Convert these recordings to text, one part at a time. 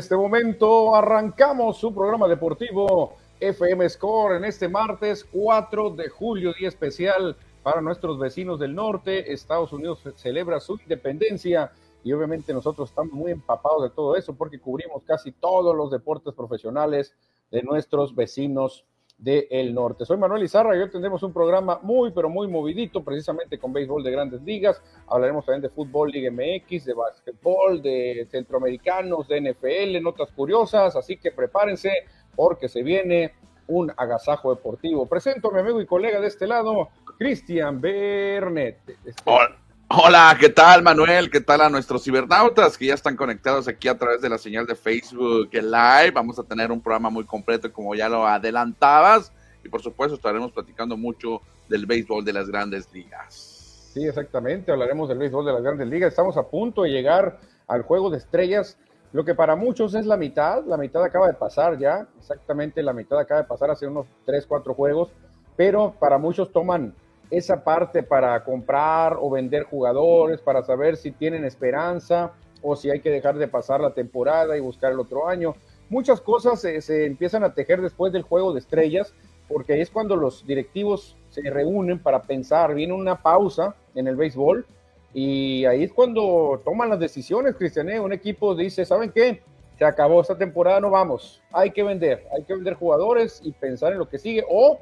Este momento arrancamos su programa deportivo FM Score en este martes 4 de julio, día especial para nuestros vecinos del norte. Estados Unidos celebra su independencia y obviamente nosotros estamos muy empapados de todo eso porque cubrimos casi todos los deportes profesionales de nuestros vecinos del norte. Soy Manuel Izarra y hoy tendremos un programa muy, pero muy movidito, precisamente con béisbol de grandes ligas. Hablaremos también de fútbol, Liga MX, de básquetbol, de centroamericanos, de NFL, notas curiosas, así que prepárense porque se viene un agasajo deportivo. Presento a mi amigo y colega de este lado, Cristian Bernet. Hola. Hola, ¿qué tal Manuel? ¿Qué tal a nuestros cibernautas que ya están conectados aquí a través de la señal de Facebook Live? Vamos a tener un programa muy completo como ya lo adelantabas y por supuesto estaremos platicando mucho del béisbol de las grandes ligas. Sí, exactamente, hablaremos del béisbol de las grandes ligas. Estamos a punto de llegar al juego de estrellas, lo que para muchos es la mitad, la mitad acaba de pasar ya, exactamente la mitad acaba de pasar hace unos 3, 4 juegos, pero para muchos toman esa parte para comprar o vender jugadores, para saber si tienen esperanza o si hay que dejar de pasar la temporada y buscar el otro año. Muchas cosas se, empiezan a tejer después del juego de estrellas, porque es cuando los directivos se reúnen para pensar, viene una pausa en el béisbol y ahí es cuando toman las decisiones, Cristian. ¿eh? Un equipo dice, ¿saben qué? Se acabó esta temporada, no vamos. Hay que vender, hay que vender jugadores y pensar en lo que sigue. O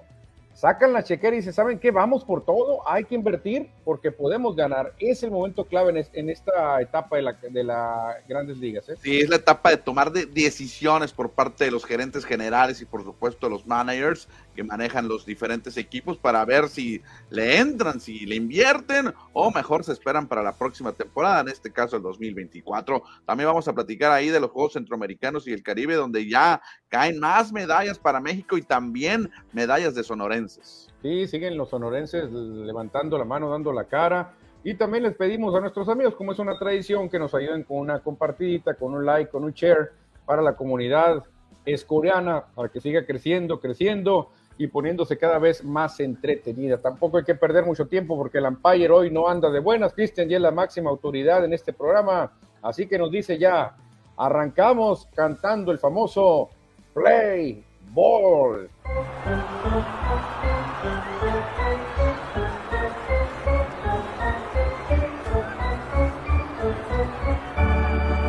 sacan la chequera y dicen, ¿saben qué? Vamos por todo, hay que invertir porque podemos ganar. Es el momento clave en, esta etapa de las de la grandes ligas. ¿eh? Sí, es la etapa de tomar decisiones por parte de los gerentes generales y por supuesto los managers que manejan los diferentes equipos para ver si le entran, si le invierten o mejor se esperan para la próxima temporada, en este caso el 2024. También vamos a platicar ahí de los Juegos Centroamericanos y el Caribe, donde ya caen más medallas para México y también medallas de sonorenses. Sí, siguen los sonorenses levantando la mano, dando la cara. Y también les pedimos a nuestros amigos, como es una tradición, que nos ayuden con una compartidita, con un like, con un share para la comunidad escoreana, para que siga creciendo, creciendo y poniéndose cada vez más entretenida. Tampoco hay que perder mucho tiempo porque el Empire hoy no anda de buenas. Cristian ya es la máxima autoridad en este programa, así que nos dice ya, arrancamos cantando el famoso Play Ball.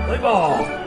Play Ball.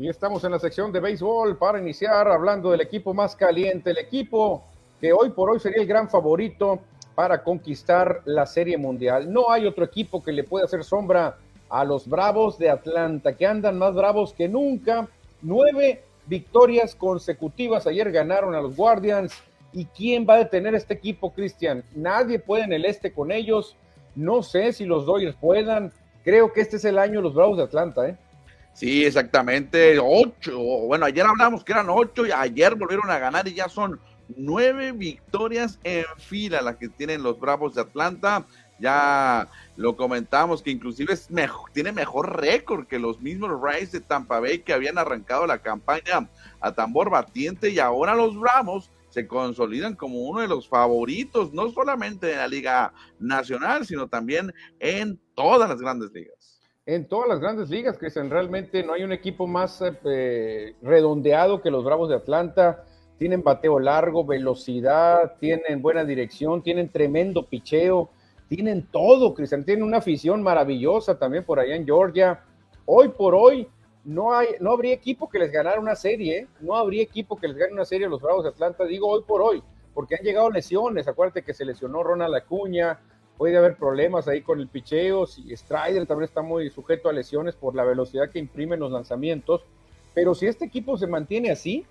Y estamos en la sección de béisbol para iniciar hablando del equipo más caliente, el equipo que hoy por hoy sería el gran favorito para conquistar la Serie Mundial. No hay otro equipo que le pueda hacer sombra a los Bravos de Atlanta, que andan más bravos que nunca. Nueve victorias consecutivas. Ayer ganaron a los Guardians. ¿Y quién va a detener este equipo, Cristian? Nadie puede en el este con ellos. No sé si los Dodgers puedan. Creo que este es el año de los Bravos de Atlanta, ¿eh? Sí, exactamente. Ocho. Bueno, ayer hablamos que eran ocho y ayer volvieron a ganar y ya son nueve victorias en fila las que tienen los Bravos de Atlanta. Ya lo comentamos que inclusive es mejor, tiene mejor récord que los mismos Rays de Tampa Bay que habían arrancado la campaña a tambor batiente y ahora los Bravos se consolidan como uno de los favoritos, no solamente en la Liga Nacional, sino también en todas las grandes ligas en todas las grandes ligas, Cristian. Realmente no hay un equipo más eh, redondeado que los Bravos de Atlanta. Tienen bateo largo, velocidad, tienen buena dirección, tienen tremendo picheo, tienen todo, Cristian. Tienen una afición maravillosa también por allá en Georgia. Hoy por hoy no, hay, no habría equipo que les ganara una serie, ¿eh? no habría equipo que les gane una serie a los Bravos de Atlanta, digo hoy por hoy, porque han llegado lesiones. Acuérdate que se lesionó Ronald Acuña, puede haber problemas ahí con el picheo, si Strider también está muy sujeto a lesiones por la velocidad que imprimen los lanzamientos, pero si este equipo se mantiene así,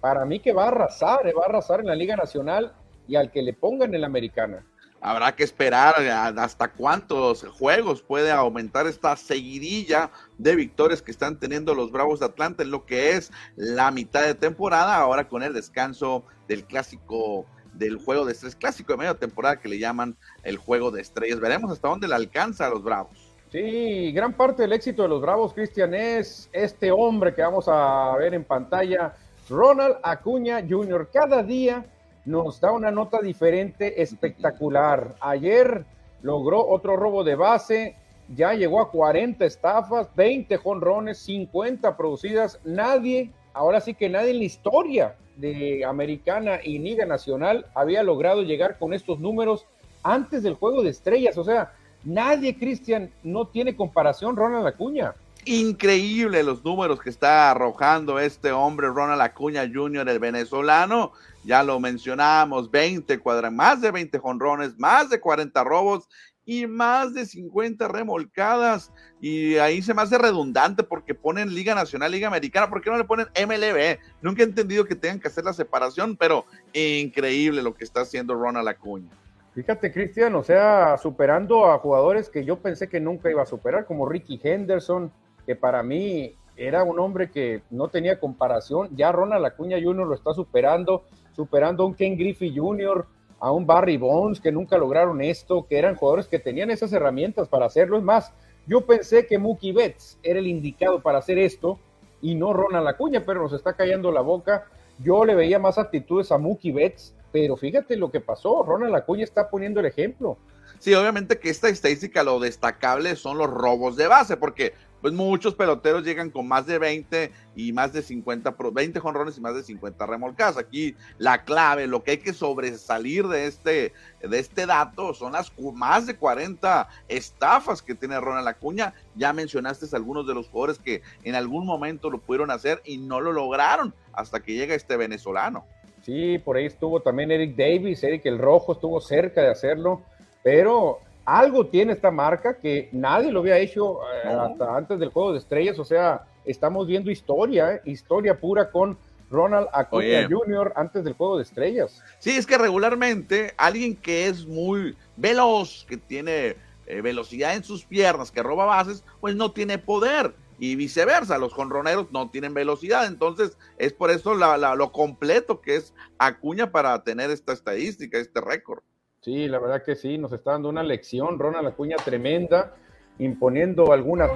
para mí que va a arrasar, eh, va a arrasar en la Liga Nacional y al que le pongan en la Americana. Habrá que esperar hasta cuántos juegos puede aumentar esta seguidilla de victorias que están teniendo los Bravos de Atlanta en lo que es la mitad de temporada, ahora con el descanso del clásico del juego de estrés clásico de media temporada que le llaman el juego de estrellas. Veremos hasta dónde le alcanza a los Bravos. Sí, gran parte del éxito de los Bravos, Cristian, es este hombre que vamos a ver en pantalla, Ronald Acuña Jr. Cada día nos da una nota diferente, espectacular. Ayer logró otro robo de base, ya llegó a 40 estafas, 20 jonrones, 50 producidas. Nadie, ahora sí que nadie en la historia de Americana y Liga Nacional había logrado llegar con estos números antes del juego de estrellas. O sea, nadie, Cristian, no tiene comparación Ronald Acuña. Increíble los números que está arrojando este hombre, Ronald Acuña Jr., el venezolano. Ya lo mencionamos, 20 cuadras, más de 20 jonrones, más de 40 robos y más de 50 remolcadas. Y ahí se me hace redundante porque ponen Liga Nacional, Liga Americana. ¿Por qué no le ponen MLB? Nunca he entendido que tengan que hacer la separación, pero increíble lo que está haciendo Ronald Acuña. Fíjate, Cristian, o sea, superando a jugadores que yo pensé que nunca iba a superar, como Ricky Henderson, que para mí era un hombre que no tenía comparación. Ya Ronald Acuña Jr. lo está superando, superando a un Ken Griffey Jr., a un Barry Bones que nunca lograron esto, que eran jugadores que tenían esas herramientas para hacerlo. Es más, yo pensé que Mookie Betts era el indicado para hacer esto y no Ronald Acuña, pero nos está callando la boca. Yo le veía más actitudes a Mookie Betts, pero fíjate lo que pasó. Ronald Acuña está poniendo el ejemplo. Sí, obviamente que esta estadística lo destacable son los robos de base, porque pues muchos peloteros llegan con más de 20 y más de 50, 20 jonrones y más de 50 remolcadas. Aquí la clave, lo que hay que sobresalir de este, de este dato son las más de 40 estafas que tiene Ronald Acuña. Ya mencionaste algunos de los jugadores que en algún momento lo pudieron hacer y no lo lograron hasta que llega este venezolano. Sí, por ahí estuvo también Eric Davis, Eric el Rojo estuvo cerca de hacerlo, pero algo tiene esta marca que nadie lo había hecho eh, hasta antes del juego de estrellas. O sea, estamos viendo historia, eh, historia pura con Ronald Acuña Jr. antes del juego de estrellas. Sí, es que regularmente alguien que es muy veloz, que tiene eh, velocidad en sus piernas, que roba bases, pues no tiene poder. Y viceversa, los jonroneros no tienen velocidad. Entonces, es por eso lo completo que es Acuña para tener esta estadística, este récord. Sí, la verdad que sí, nos está dando una lección, Ronald Acuña tremenda, imponiendo algunas.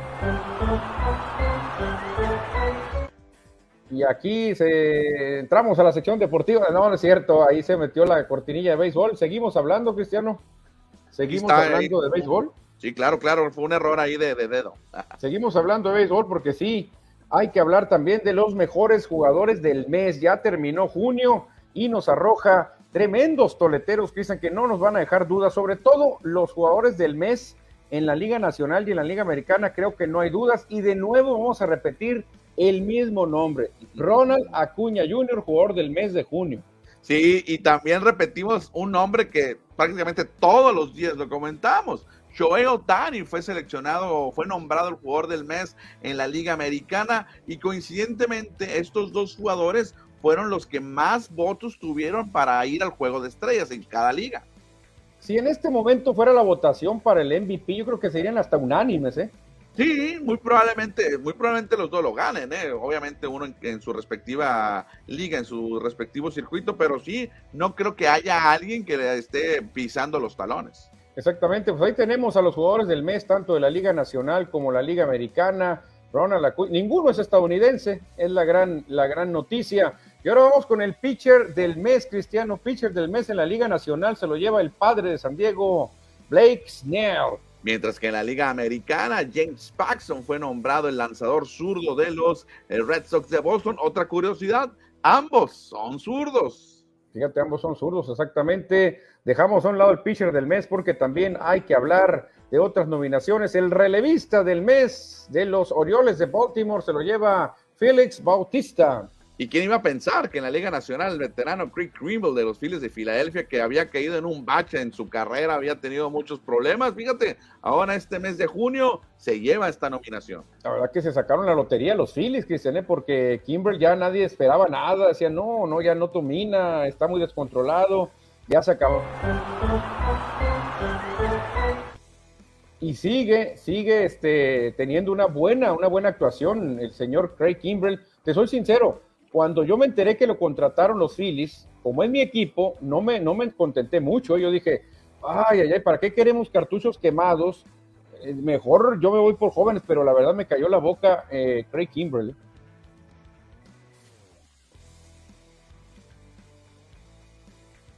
Y aquí se... entramos a la sección deportiva. No, no es cierto, ahí se metió la cortinilla de béisbol. Seguimos hablando, Cristiano. Seguimos hablando de béisbol. Sí, claro, claro, fue un error ahí de, de dedo. Seguimos hablando de béisbol porque sí, hay que hablar también de los mejores jugadores del mes. Ya terminó junio y nos arroja tremendos toleteros, Cristian, que no nos van a dejar dudas, sobre todo los jugadores del mes en la Liga Nacional y en la Liga Americana, creo que no hay dudas. Y de nuevo vamos a repetir el mismo nombre, Ronald Acuña Jr., jugador del mes de junio. Sí, y también repetimos un nombre que prácticamente todos los días lo comentamos. Shohei Otani fue seleccionado, fue nombrado el jugador del mes en la Liga Americana y coincidentemente estos dos jugadores fueron los que más votos tuvieron para ir al juego de estrellas en cada liga. Si en este momento fuera la votación para el MVP, yo creo que serían hasta unánimes, ¿eh? Sí, muy probablemente, muy probablemente los dos lo ganen, ¿eh? obviamente uno en, su respectiva liga, en su respectivo circuito, pero sí, no creo que haya alguien que le esté pisando los talones. Exactamente, pues ahí tenemos a los jugadores del mes, tanto de la Liga Nacional como la Liga Americana. Ronald Acuña, ninguno es estadounidense, es la gran, la gran noticia. Y ahora vamos con el pitcher del mes, Cristiano. Pitcher del mes en la Liga Nacional se lo lleva el padre de San Diego, Blake Snell. Mientras que en la Liga Americana, James Paxton fue nombrado el lanzador zurdo de los eh, Red Sox de Boston. Otra curiosidad, ambos son zurdos. Fíjate, ambos son zurdos, exactamente. Dejamos a un lado el pitcher del mes porque también hay que hablar de otras nominaciones. El relevista del mes de los Orioles de Baltimore se lo lleva Félix Bautista. ¿Y quién iba a pensar que en la Liga Nacional el veterano Craig Krimble de los Phillies de Filadelfia, que había caído en un bache en su carrera, había tenido muchos problemas? Fíjate, ahora este mes de junio se lleva esta nominación. La verdad que se sacaron la lotería los Phillies, Cristian, ¿eh? porque Kimbrel ya nadie esperaba nada, decía, no, no, ya no domina, está muy descontrolado, ya se acabó. Y sigue, sigue este, teniendo una buena, una buena actuación el señor Craig Kimbrel. Te soy sincero, cuando yo me enteré que lo contrataron los Phillies, como es mi equipo, no me, no me contenté mucho. Yo dije, ay, ay, ay, ¿para qué queremos cartuchos quemados? Eh, mejor yo me voy por jóvenes, pero la verdad me cayó la boca eh, Craig Kimberly.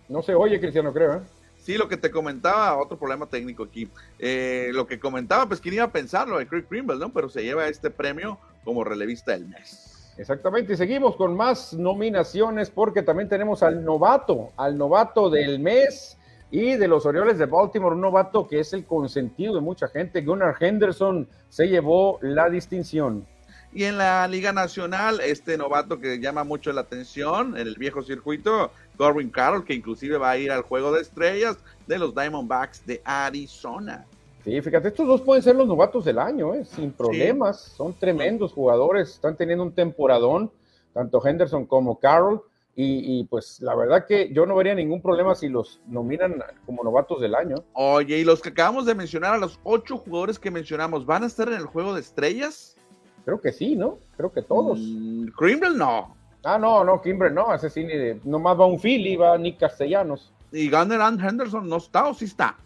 No se oye, Cristiano, creo. ¿eh? Sí, lo que te comentaba, otro problema técnico aquí. Eh, lo que comentaba, pues quién iba a pensarlo de Craig Greenwell, ¿no? Pero se lleva este premio como relevista del mes. Exactamente, y seguimos con más nominaciones porque también tenemos al novato, al novato del mes y de los Orioles de Baltimore, un novato que es el consentido de mucha gente. Gunnar Henderson se llevó la distinción. Y en la Liga Nacional, este novato que llama mucho la atención en el viejo circuito, Corbin Carroll, que inclusive va a ir al juego de estrellas de los Diamondbacks de Arizona. Sí, fíjate, estos dos pueden ser los novatos del año, ¿eh? sin problemas. Son tremendos jugadores, están teniendo un temporadón, tanto Henderson como Carroll. Y, pues la verdad que yo no vería ningún problema si los nominan como novatos del año. Oye, y los que acabamos de mencionar, a los ocho jugadores que mencionamos, ¿van a estar en el juego de estrellas? Creo que sí, ¿no? Creo que todos. Mm, no. Ah, no, no, Kimbrel no, ese sí, nomás va un Philly, va Nick Castellanos. ¿Y Gunnar Henderson no está o sí está?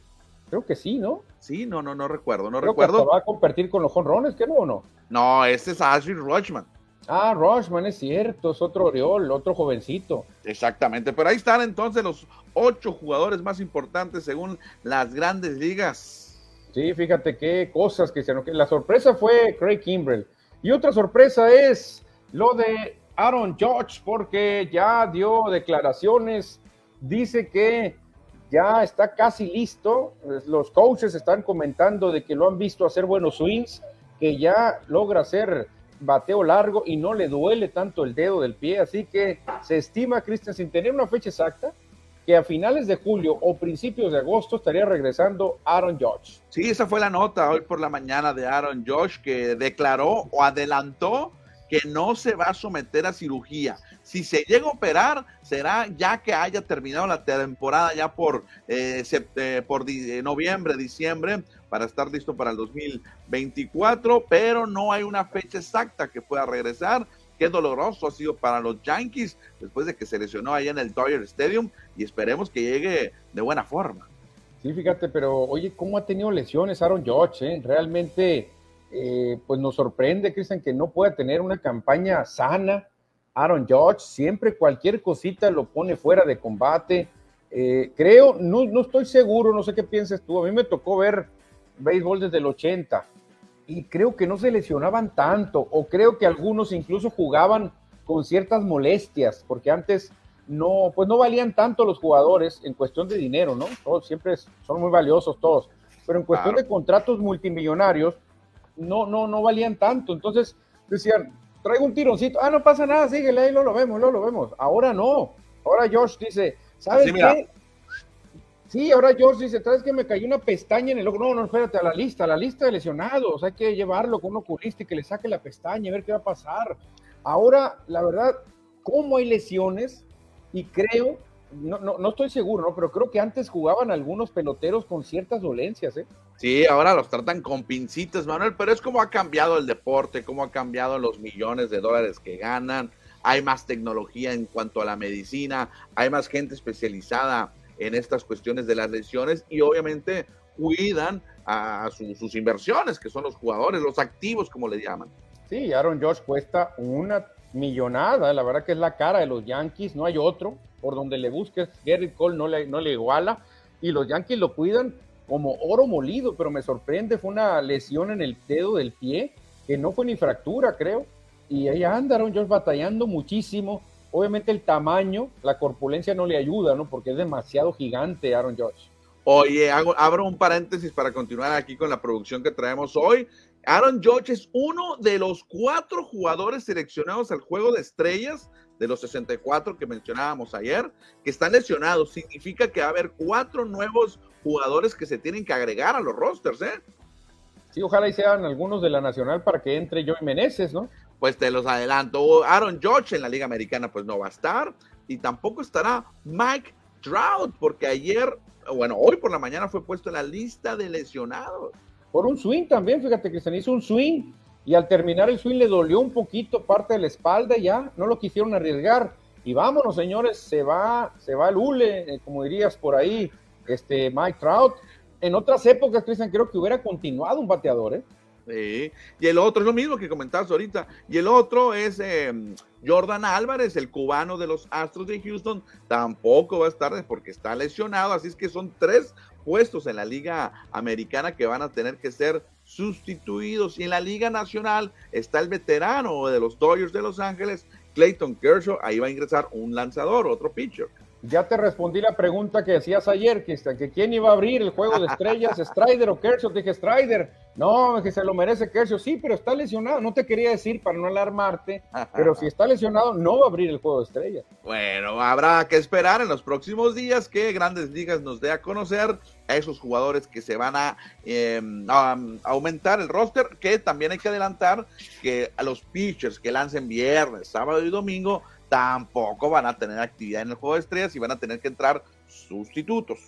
Creo que sí, ¿no? Sí, no, no, no recuerdo, no recuerdo. va a competir con los jonrones, ¿qué no o no? No, ese es Ashley Rochman. Ah, Rochman, es cierto, es otro Oriol, otro jovencito. Exactamente, pero ahí están entonces los ocho jugadores más importantes según las grandes ligas. Sí, fíjate qué cosas que se La sorpresa fue Craig Kimbrell. Y otra sorpresa es lo de Aaron Judge, porque ya dio declaraciones, dice que ya está casi listo. Los coaches están comentando de que lo han visto hacer buenos swings, que ya logra hacer bateo largo y no le duele tanto el dedo del pie. Así que se estima, Cristian, sin tener una fecha exacta, que a finales de julio o principios de agosto estaría regresando Aaron Judge. Sí, esa fue la nota hoy por la mañana de Aaron Judge que declaró o adelantó que no se va a someter a cirugía. Si se llega a operar, será ya que haya terminado la temporada ya por, eh, eh, por eh, noviembre, diciembre, para estar listo para el 2024, pero no hay una fecha exacta que pueda regresar. Qué doloroso ha sido para los Yankees después de que se lesionó allá en el Dodger Stadium y esperemos que llegue de buena forma. Sí, fíjate, pero oye, ¿cómo ha tenido lesiones Aaron Judge? Realmente eh, pues nos sorprende, Cristian, que no pueda tener una campaña sana. Aaron Judge siempre cualquier cosita lo pone fuera de combate. Eh, creo, no, no estoy seguro, no sé qué piensas tú. A mí me tocó ver béisbol desde el 80 y creo que no se lesionaban tanto, o creo que algunos incluso jugaban con ciertas molestias, porque antes no, pues no valían tanto los jugadores en cuestión de dinero, ¿no? Todos siempre son muy valiosos todos, pero en cuestión de contratos multimillonarios, no, no, no valían tanto. Entonces decían, traigo un tironcito, ah, no pasa nada, síguele, ahí lo, lo vemos, lo, lo vemos. Ahora no. Ahora Josh dice, ¿sabes qué? Sí, ahora George dice, ¿sabes que me cayó una pestaña en el ojo? No, no, espérate, a la lista, a la lista de lesionados, hay que llevarlo con un oculista y que le saque la pestaña, a ver qué va a pasar. Ahora, la verdad, ¿cómo hay lesiones? Y creo, no, no, no estoy seguro, ¿no? Pero creo que antes jugaban algunos peloteros con ciertas dolencias, ¿eh? Sí, ahora los tratan con pincitas, Manuel, pero es como ha cambiado el deporte, cómo ha cambiado los millones de dólares que ganan, hay más tecnología en cuanto a la medicina, hay más gente especializada en estas cuestiones de las lesiones y obviamente cuidan a sus inversiones, que son los jugadores, los activos, como le llaman. Sí, Aaron Josh cuesta una millonada, la verdad que es la cara de los Yankees, no hay otro, por donde le busques, Gary Cole no le, no le iguala, y los Yankees lo cuidan como oro molido, pero me sorprende, fue una lesión en el dedo del pie, que no fue ni fractura, creo, y ahí anda Aaron Josh batallando muchísimo, Obviamente el tamaño, la corpulencia no le ayuda, ¿no? Porque es demasiado gigante Aaron Judge. Oye, hago, abro un paréntesis para continuar aquí con la producción que traemos hoy. Aaron Judge es uno de los cuatro jugadores seleccionados al juego de estrellas de los 64 que mencionábamos ayer, que están lesionados. Significa que va a haber cuatro nuevos jugadores que se tienen que agregar a los rosters, ¿eh? Sí, ojalá y sean algunos de la Nacional para que entre Joey Meneses, ¿no? pues te los adelanto. Aaron George en la Liga Americana pues no va a estar y tampoco estará Mike Trout porque ayer, bueno, hoy por la mañana fue puesto en la lista de lesionados. Por un swing también, fíjate que se hizo un swing y al terminar el swing le dolió un poquito parte de la espalda ya no lo quisieron arriesgar. Y vámonos, señores, se va, se va el hule, eh, como dirías por ahí, este Mike Trout. En otras épocas, Cristian, creo que hubiera continuado un bateador, ¿eh? Sí. Y el otro es lo mismo que comentabas ahorita. Y el otro es em, Jordan Álvarez, el cubano de los Astros de Houston. Tampoco va a estar porque está lesionado. Así es que son tres puestos en la Liga Americana que van a tener que ser sustituidos. Y en la Liga Nacional está el veterano de los Dodgers de Los Ángeles, Clayton Kershaw. Ahí va a ingresar un lanzador, otro pitcher. Ya te respondí la pregunta que decías ayer, que, que quién iba a abrir el juego de estrellas, Strider o Kershaw. Te dije Strider. No, que se lo merece Kershaw. Sí, pero está lesionado. No te quería decir para no alarmarte, pero si está lesionado, no va a abrir el juego de estrellas. Bueno, habrá que esperar en los próximos días que Grandes Ligas nos dé a conocer a esos jugadores que se van a, a, aumentar el roster, que también hay que adelantar que a los pitchers que lancen viernes, sábado y domingo tampoco van a tener actividad en el juego de estrellas y van a tener que entrar sustitutos.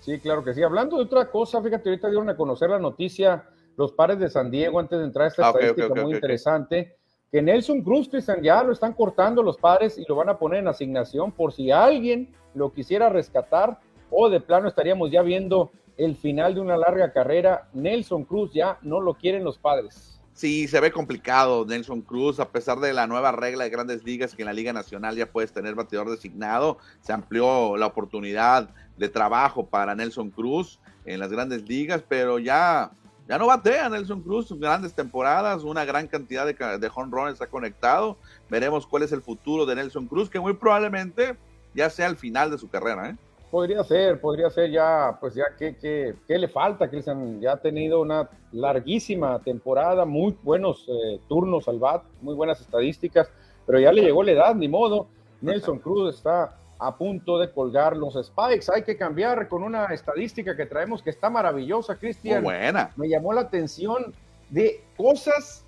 Sí, claro que sí. Hablando de otra cosa, fíjate, ahorita dieron a conocer la noticia los pares de San Diego antes de entrar a esta ah, estadística muy interesante, que Nelson Cruz, Cristian, ya lo están cortando los pares y lo van a poner en asignación por si alguien lo quisiera rescatar o de plano estaríamos ya viendo el final de una larga carrera. Nelson Cruz ya no lo quieren los padres. Sí, se ve complicado Nelson Cruz, a pesar de la nueva regla de grandes ligas que en la Liga Nacional ya puedes tener bateador designado, se amplió la oportunidad de trabajo para Nelson Cruz en las grandes ligas, pero ya, ya no batea Nelson Cruz, grandes temporadas, una gran cantidad de, de home runs ha conectado, veremos cuál es el futuro de Nelson Cruz, que muy probablemente ya sea el final de su carrera, ¿eh? Podría ser, podría ser ya, pues ya, ¿qué, qué, qué le falta, Cristian? Ya ha tenido una larguísima temporada, muy buenos eh, turnos al BAT, muy buenas estadísticas, pero ya le llegó la edad, ni modo. Nelson Cruz está a punto de colgar los spikes. Hay que cambiar con una estadística que traemos que está maravillosa, Cristian. buena. Me llamó la atención de cosas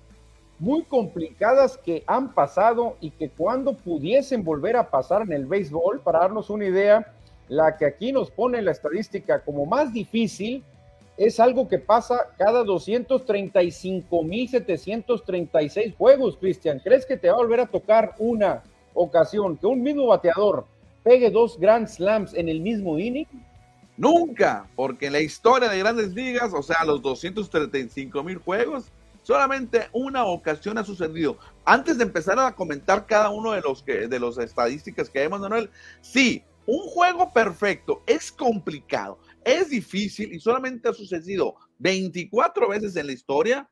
muy complicadas que han pasado y que cuando pudiesen volver a pasar en el béisbol, para darnos una idea, la que aquí nos pone la estadística como más difícil es algo que pasa cada 235.736 juegos, Cristian. ¿Crees que te va a volver a tocar una ocasión que un mismo bateador pegue dos Grand Slams en el mismo inning? Nunca, porque en la historia de grandes ligas, o sea, los 235 mil juegos, solamente una ocasión ha sucedido. Antes de empezar a comentar cada uno de los que de las estadísticas que vemos, Manuel, sí, un juego perfecto es complicado, es difícil y solamente ha sucedido 24 veces en la historia.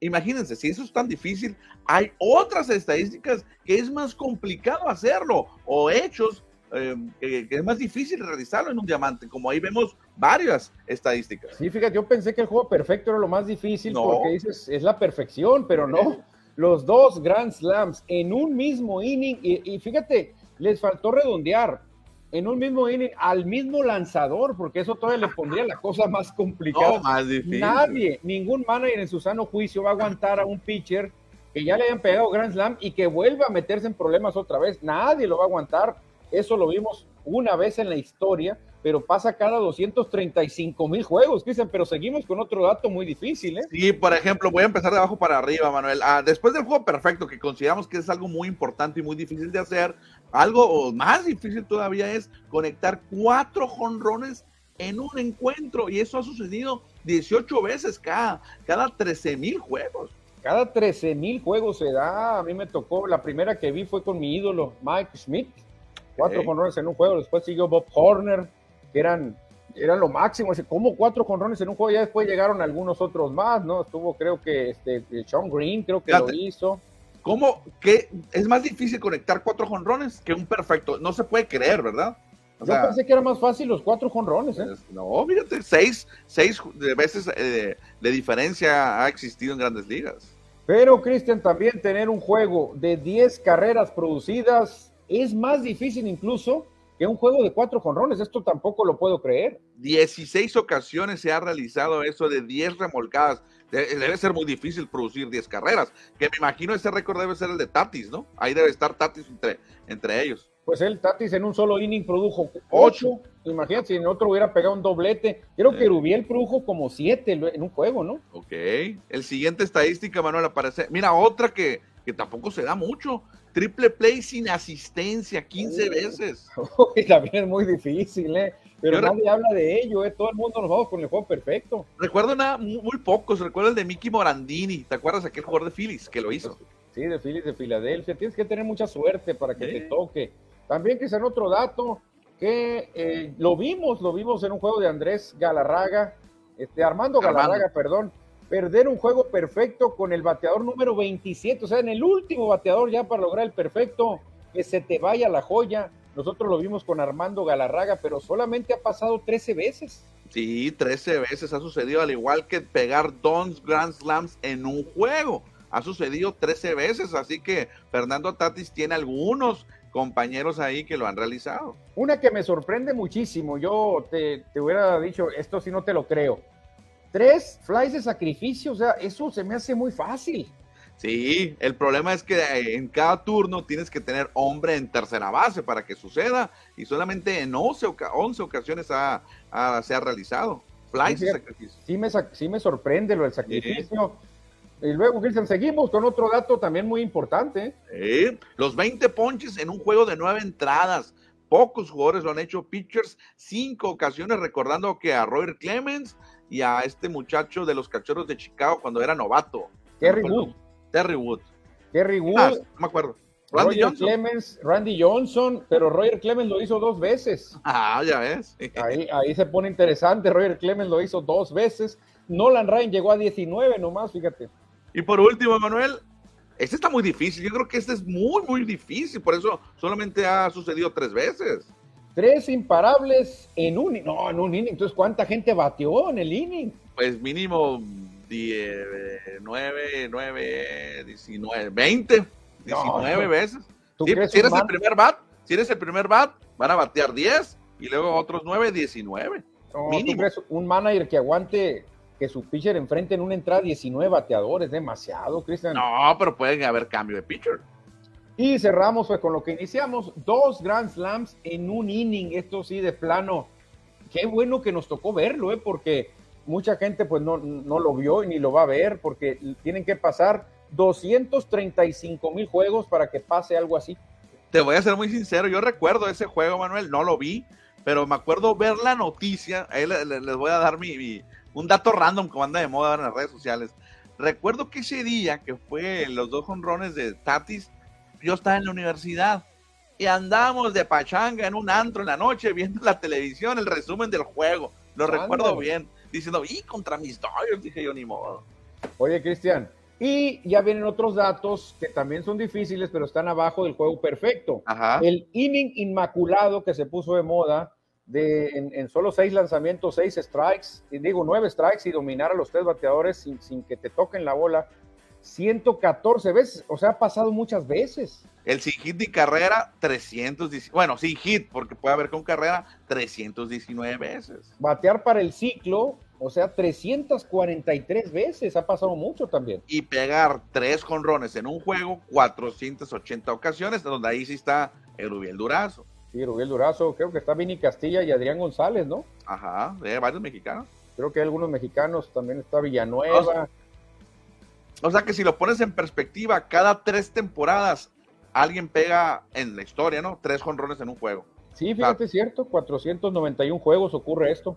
Imagínense, si eso es tan difícil, hay otras estadísticas que es más complicado hacerlo o hechos eh, que, es más difícil realizarlo en un diamante, como ahí vemos varias estadísticas. Sí, fíjate, yo pensé que el juego perfecto era lo más difícil porque dices, es la perfección, pero no. Los dos Grand Slams en un mismo inning y fíjate, les faltó redondear en un mismo inning al mismo lanzador, porque eso todavía le pondría la cosa más complicada. Nadie, ningún manager en su sano juicio va a aguantar a un pitcher que ya le hayan pegado Grand Slam y que vuelva a meterse en problemas otra vez. Nadie lo va a aguantar. Eso lo vimos una vez en la historia pero pasa cada 235 mil juegos, Cristian, pero seguimos con otro dato muy difícil, ¿eh? Sí, por ejemplo, voy a empezar de abajo para arriba, Manuel. Ah, después del juego perfecto, que consideramos que es algo muy importante y muy difícil de hacer, algo más difícil todavía es conectar cuatro jonrones en un encuentro, y eso ha sucedido 18 veces cada, cada 13 mil juegos. Cada 13 mil juegos se da, a mí me tocó, la primera que vi fue con mi ídolo Mike Schmidt, cuatro jonrones en un juego, después siguió Bob Horner, que eran, eran lo máximo. Como cuatro jonrones en un juego, ya después llegaron algunos otros más, ¿no? Estuvo, creo que este, Sean Green, creo que lo hizo. ¿Cómo? que es más difícil conectar cuatro jonrones que un perfecto? No se puede creer, ¿verdad? Yo pensé que era más fácil los cuatro jonrones, ¿eh? No, fíjate, seis, seis veces eh, de diferencia ha existido en grandes ligas. Pero, Cristian, también tener un juego de 10 carreras producidas es más difícil incluso que un juego de cuatro jonrones. Esto tampoco lo puedo creer. 16 ocasiones se ha realizado eso de 10 remolcadas. Debe ser muy difícil producir 10 carreras. Que me imagino ese récord debe ser el de Tatis, ¿no? Ahí debe estar Tatis entre, entre ellos. Pues el Tatis en un solo inning produjo 8. Imagínate si en otro hubiera pegado un doblete. Creo que Rubiel produjo como 7 en un juego, ¿no? Ok. El siguiente estadística, Manuel, aparece. Mira, otra que, que tampoco se da mucho. Triple play sin asistencia, 15 veces. también es muy difícil, ¿eh? Pero nadie habla de ello, ¿eh? todo el mundo nos vamos con el juego perfecto. Recuerdo nada, muy, pocos, recuerdo el de Mickey Morandini, ¿te acuerdas aquel jugador de Phillies que lo hizo? Sí, de Phillies de Filadelfia, tienes que tener mucha suerte para que te toque. También que sea otro dato, que eh, lo vimos, lo vimos en un juego de Andrés Galarraga, este, Armando Galarraga, perdón, perder un juego perfecto con el bateador número 27, o sea, en el último bateador ya para lograr el perfecto, que se te vaya la joya. Nosotros lo vimos con Armando Galarraga, pero solamente ha pasado 13 veces. Sí, 13 veces ha sucedido, al igual que pegar dos Grand Slams en un juego. Ha sucedido 13 veces, así que Fernando Tatis tiene algunos compañeros ahí que lo han realizado. Una que me sorprende muchísimo, yo te, te hubiera dicho, esto sí no te lo creo. Tres flies de sacrificio, o sea, eso se me hace muy fácil. Sí, el problema es que en cada turno tienes que tener hombre en tercera base para que suceda y solamente en 11, ocasiones ha, se ha realizado. Flies de sacrificio. Sí me, sí me sorprende lo del sacrificio. Y luego, Cristian, seguimos con otro dato también muy importante. los 20 ponches en un juego de nueve entradas. Pocos jugadores lo han hecho. Pitchers, cinco ocasiones, recordando que a Roger Clemens y a este muchacho de los cachorros de Chicago cuando era novato. Terry Wood. Terry Wood. Terry Wood. no me acuerdo. Randy Johnson. Clemens, Randy Johnson, pero Roger Clemens lo hizo dos veces. Ah, ya ves. Ahí, ahí se pone interesante. Roger Clemens lo hizo dos veces. Nolan Ryan llegó a 19 nomás, fíjate. Y por último, Manuel, este está muy difícil. Yo creo que este es muy, muy difícil. Por eso solamente ha sucedido tres veces. Tres imparables en un, no, en un inning. Entonces, ¿cuánta gente batió en el inning? Pues mínimo 9, 9, 19, 20, 19 veces. si eres el primer bat, si eres el primer bat, van a batear 10 y luego otros 9, 19. mínimo. un manager que aguante que su pitcher enfrente en una entrada 19 bateadores, demasiado, Cristian. No, pero puede haber cambio de pitcher. Y cerramos pues, con lo que iniciamos, dos Grand Slams en un inning, esto sí de plano. Qué bueno que nos tocó verlo, ¿eh? porque mucha gente pues no, no lo vio y ni lo va a ver, porque tienen que pasar 235 mil juegos para que pase algo así. Te voy a ser muy sincero, yo recuerdo ese juego, Manuel, no lo vi, pero me acuerdo ver la noticia, ahí les, les voy a dar mi, un dato random que anda de moda en las redes sociales. Recuerdo que ese día, que fue los dos honrones de Tatis, yo estaba en la universidad y andábamos de pachanga en un antro en la noche viendo la televisión, el resumen del juego. Lo recuerdo bien, diciendo, y contra mis Dodgers, dije yo, ni modo. Oye, Cristian, y ya vienen otros datos que también son difíciles, pero están abajo del juego perfecto. El inning inmaculado que se puso de moda de, en, solo seis lanzamientos, seis strikes, y digo nueve strikes y dominar a los tres bateadores sin, sin que te toquen la bola 114 veces, o sea, ha pasado muchas veces. El sin hit de carrera, 319, bueno, sin hit, porque puede haber con carrera, 319 veces. Batear para el ciclo, o sea, 343 veces, ha pasado mucho también. Y pegar tres conrones en un juego, 480 ocasiones, donde ahí sí está el Rubiel Durazo. Sí, Rubiel Durazo, creo que está Vini Castilla y Adrián González, ¿no? Ajá, de varios mexicanos. Creo que hay algunos mexicanos, también está Villanueva. O sea, que si lo pones en perspectiva, cada tres temporadas alguien pega en la historia, ¿no? Tres jonrones en un juego. Sí, fíjate, es cierto, 491 juegos ocurre esto.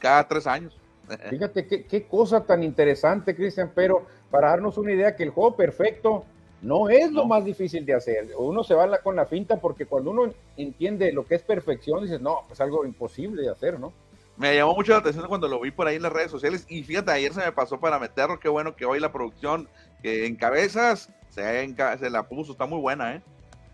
Cada tres años. Fíjate qué, qué cosa tan interesante, Cristian, pero para darnos una idea que el juego perfecto no es lo más difícil de hacer. Uno se va con la finta porque cuando uno entiende lo que es perfección, dices, no, pues algo imposible de hacer, ¿no? Me llamó mucho la atención cuando lo vi por ahí en las redes sociales y fíjate, ayer se me pasó para meterlo, qué bueno que hoy la producción que en cabezas se, se la puso, está muy buena, ¿eh?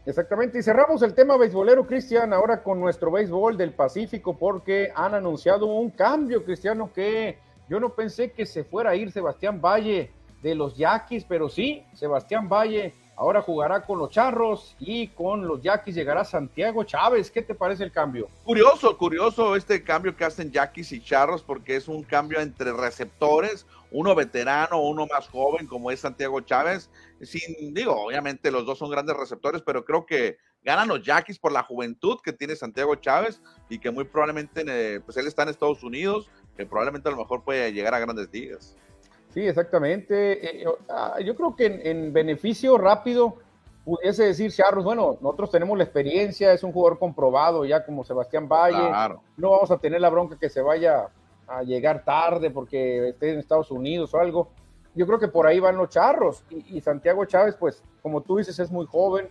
Exactamente, y cerramos el tema beisbolero, Cristian, ahora con nuestro béisbol del Pacífico, porque han anunciado un cambio, Cristiano, que yo no pensé que se fuera a ir Sebastián Valle de los Yaquis, pero sí, Sebastián Valle ahora jugará con los Charros y con los Yaquis llegará Santiago Chávez. ¿Qué te parece el cambio? Curioso, curioso este cambio que hacen Yaquis y Charros porque es un cambio entre receptores, uno veterano, uno más joven como es Santiago Chávez. Sin, digo, obviamente los dos son grandes receptores, pero creo que ganan los Yaquis por la juventud que tiene Santiago Chávez y que muy probablemente, eh, pues él está en Estados Unidos, que probablemente a lo mejor puede llegar a grandes ligas. Sí, exactamente. Eh, ah, yo creo que en, beneficio rápido pudiese decir Charros, bueno, nosotros tenemos la experiencia, es un jugador comprobado ya como Sebastián Valle, no vamos a tener la bronca que se vaya a llegar tarde porque esté en Estados Unidos o algo. Yo creo que por ahí van los charros y, Santiago Chávez, pues como tú dices, es muy joven,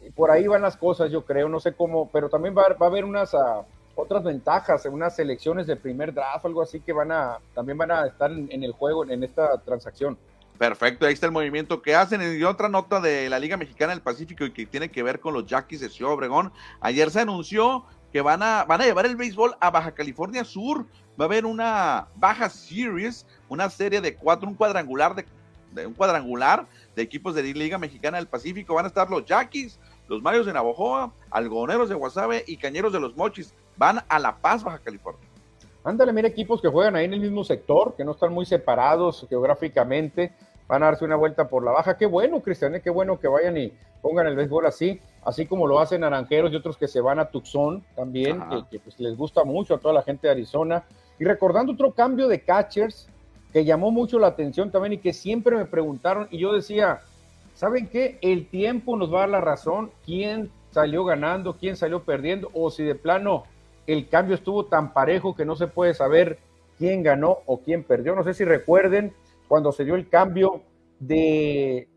y por ahí van las cosas, yo creo, no sé cómo, pero también va, a haber unas ah, otras ventajas, unas selecciones de primer draft, algo así que van a, también van a estar en el juego, en esta transacción. Perfecto, ahí está el movimiento que hacen. Y otra nota de la Liga Mexicana del Pacífico y que tiene que ver con los Yaquis de Ciudad Obregón. Ayer se anunció que van a, van a llevar el béisbol a Baja California Sur. Va a haber una Baja Series, una serie de cuatro, un cuadrangular de, un cuadrangular de equipos de Liga Mexicana del Pacífico. Van a estar los Yaquis, los Mayos de Navojoa, Algoneros de Guasave y Cañeros de los Mochis. Van a La Paz, Baja California. Ándale, mira equipos que juegan ahí en el mismo sector, que no están muy separados geográficamente van a darse una vuelta por la baja. Qué bueno, Cristian, ¿eh? qué bueno que vayan y pongan el béisbol así, así como lo hacen Naranjeros y otros que se van a Tucson también, que, pues, les gusta mucho a toda la gente de Arizona. Y recordando otro cambio de catchers que llamó mucho la atención también y que siempre me preguntaron y yo decía, ¿saben qué? El tiempo nos va a dar la razón, quién salió ganando, quién salió perdiendo, o si de plano el cambio estuvo tan parejo que no se puede saber quién ganó o quién perdió. No sé si recuerden cuando se dio el cambio de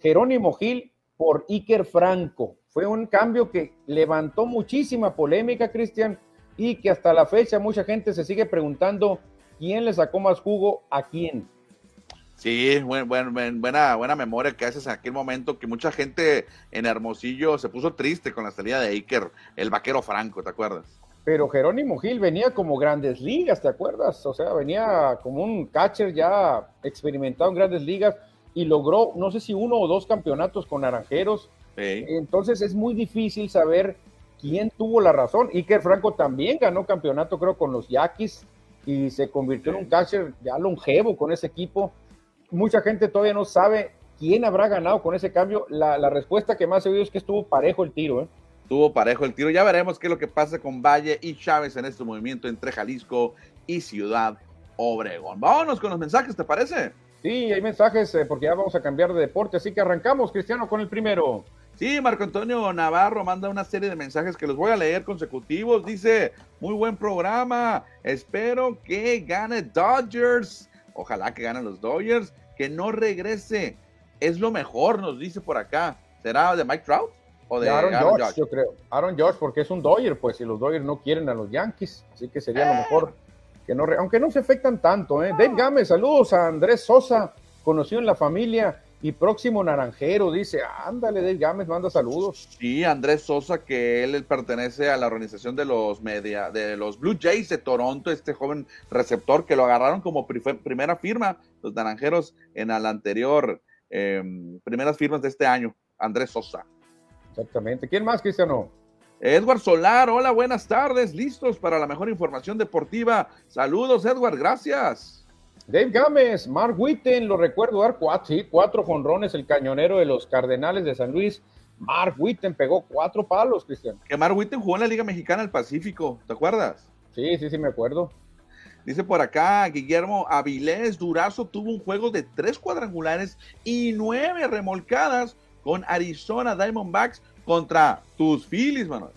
Jerónimo Gil por Iker Franco. Fue un cambio que levantó muchísima polémica, Cristian, y que hasta la fecha mucha gente se sigue preguntando quién le sacó más jugo a quién. Sí, buena, buena memoria que haces en aquel momento que mucha gente en Hermosillo se puso triste con la salida de Iker, el vaquero Franco, ¿te acuerdas? Pero Jerónimo Gil venía como grandes ligas, ¿te acuerdas? O sea, venía como un catcher ya experimentado en grandes ligas y logró, no sé si uno o dos campeonatos con Naranjeros. Entonces es muy difícil saber quién tuvo la razón. Iker Franco también ganó campeonato, creo, con los Yaquis y se convirtió en un catcher ya longevo con ese equipo. Mucha gente todavía no sabe quién habrá ganado con ese cambio. La, la respuesta que más he oído es que estuvo parejo el tiro, ¿eh? Tuvo parejo el tiro. Ya veremos qué es lo que pasa con Valle y Chávez en este movimiento entre Jalisco y Ciudad Obregón. Vámonos con los mensajes, ¿te parece? Sí, hay mensajes eh, porque ya vamos a cambiar de deporte, así que arrancamos, Cristiano, con el primero. Sí, Marco Antonio Navarro manda una serie de mensajes que los voy a leer consecutivos. Dice, muy buen programa, espero que gane Dodgers. Ojalá que ganen los Dodgers, que no regrese. Es lo mejor, nos dice por acá. ¿Será de Mike Trout? O de, Aaron, Josh, yo creo. Aaron Josh, porque es un Dodger, pues, y los Dodgers no quieren a los Yankees, así que sería lo mejor que no, aunque no se afectan tanto, ¿eh? Dave Gámez, saludos a Andrés Sosa, conocido en la familia y próximo naranjero, dice, ándale, Dave Gámez, manda saludos. Sí, Andrés Sosa, que él pertenece a la organización de los media, de los Blue Jays de Toronto, este joven receptor que lo agarraron como primera firma, los naranjeros en la anterior, em, primeras firmas de este año, Andrés Sosa. Exactamente. ¿Quién más, Cristiano? Edward Solar, hola, buenas tardes, listos para la mejor información deportiva. Saludos, Edward, gracias. Dave Gámez, Mark Witten, lo recuerdo dar cuatro, sí, cuatro jonrones, el cañonero de los Cardenales de San Luis. Mark Witten pegó cuatro palos, Cristian. Que Mark Witten jugó en la Liga Mexicana del Pacífico, ¿te acuerdas? Sí, sí, sí, me acuerdo. Dice por acá, Guillermo Avilés Durazo tuvo un juego de tres cuadrangulares y nueve remolcadas con Arizona Diamondbacks contra tus Phillies, Manuel.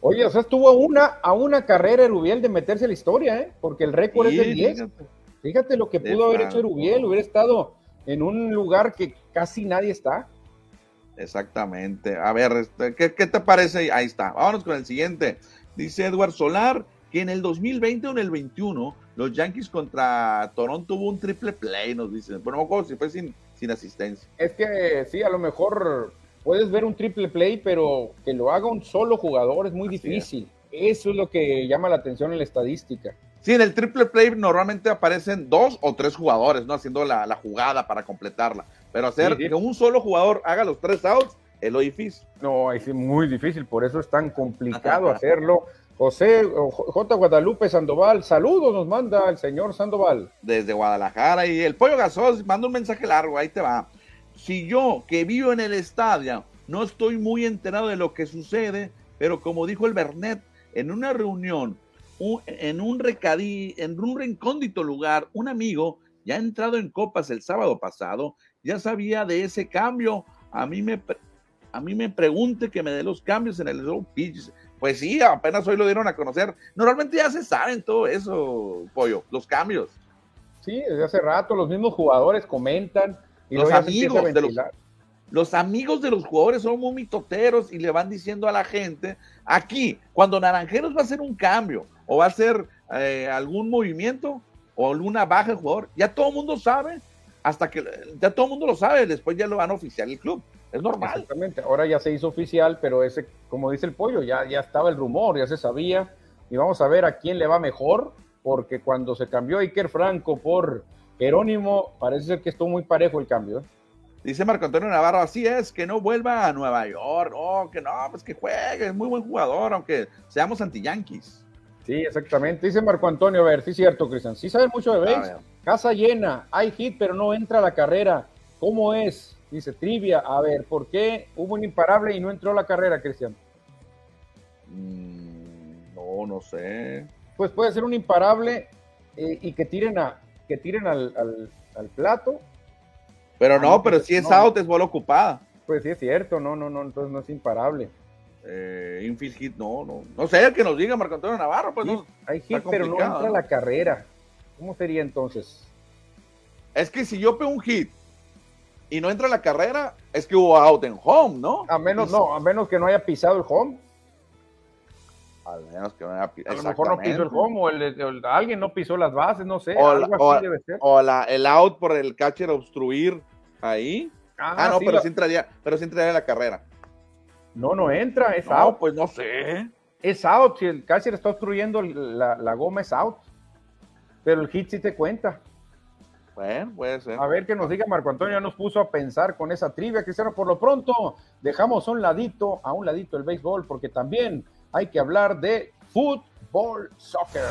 Oye, o sea, estuvo a una, a una carrera Erubiel de meterse a la historia, ¿eh? Porque el récord es de 10. Fíjate. lo que pudo haber hecho Erubiel, hubiera estado en un lugar que casi nadie está. Exactamente. A ver, este, ¿qué, ¿qué, te parece? Ahí está. Vámonos con el siguiente. Dice Edward Solar que en el 2020 o en el 21 los Yankees contra Toronto hubo un triple play, nos dicen. Bueno, no me acuerdo si fue sin, sin asistencia. Es que sí, a lo mejor puedes ver un triple play, pero que lo haga un solo jugador es muy difícil. Eso es lo que llama la atención en la estadística. Sí, en el triple play normalmente aparecen dos o tres jugadores, ¿no? Haciendo la, jugada para completarla. Pero hacer que un solo jugador haga los tres outs es lo difícil. No, es muy difícil, por eso es tan complicado hacerlo. José J. Guadalupe Sandoval, saludos nos manda el señor Sandoval. Desde Guadalajara y el Pollo Gasos manda un mensaje largo, ahí te va. Si yo que vivo en el estadio no estoy muy enterado de lo que sucede, pero como dijo el Bernet, en una reunión, en, un recadí, en un recóndito lugar, un amigo ya entrado en copas el sábado pasado, ya sabía de ese cambio. A mí me, a mí me pregunte que me dé los cambios en el pitch. Pues sí, apenas hoy lo dieron a conocer. Normalmente ya se saben todo eso, pollo, los cambios. Sí, desde hace rato los mismos jugadores comentan y los amigos de los, los amigos de los jugadores son muy mitoteros y le van diciendo a la gente, aquí, cuando Naranjeros va a hacer un cambio o va a hacer eh, algún movimiento o alguna baja de jugador, ya todo el mundo sabe, hasta que ya todo el mundo lo sabe, después ya lo van a oficiar el club. Es normal. Exactamente, ahora ya se hizo oficial, pero ese, como dice el pollo, ya, ya estaba el rumor, ya se sabía, y vamos a ver a quién le va mejor, porque cuando se cambió Iker Franco por Jerónimo, parece ser que estuvo muy parejo el cambio. ¿eh? Dice Marco Antonio Navarro, así es, que no vuelva a Nueva York, oh, que no, pues que juegue, es muy buen jugador, aunque seamos anti-yankees. Sí, exactamente. Dice Marco Antonio, a ver, sí es cierto, Cristian. Sí sabe mucho de base. Casa llena, hay hit, pero no entra a la carrera. ¿Cómo es? Dice trivia, a ver, ¿por qué hubo un imparable y no entró a la carrera, Cristian? Mm, no, no sé. Pues puede ser un imparable eh, y que tiren a que tiren al, plato. Pero no, pero si es out, es bola ocupada. Pues sí es cierto, no, no, no, entonces no es imparable. Eh, infield hit, no, no. No sé, que nos diga Marco Antonio Navarro, pues no. Hay hit, pero no entra a la carrera. ¿Cómo sería entonces? Es que si yo pego un hit y no entra la carrera, es que hubo out en home, ¿no? A menos, no, a menos que no haya pisado el home. A menos que no haya pisado. A lo mejor no pisó el home o, el, alguien no pisó las bases, no sé. O, algo así debe ser. o la, el out por el catcher obstruir ahí. Ah, ah no, pero, sí entraría, pero sí entraría la carrera. No, no entra, es no, out. pues no sé. Es out, si el catcher está obstruyendo la, la goma es out. Pero el hit sí te cuenta. Bueno, puede ser. A ver qué nos diga Marco Antonio, ya nos puso a pensar con esa trivia, Cristiano. Por lo pronto, dejamos a un ladito, a un ladito el béisbol, porque también hay que hablar de fútbol, soccer.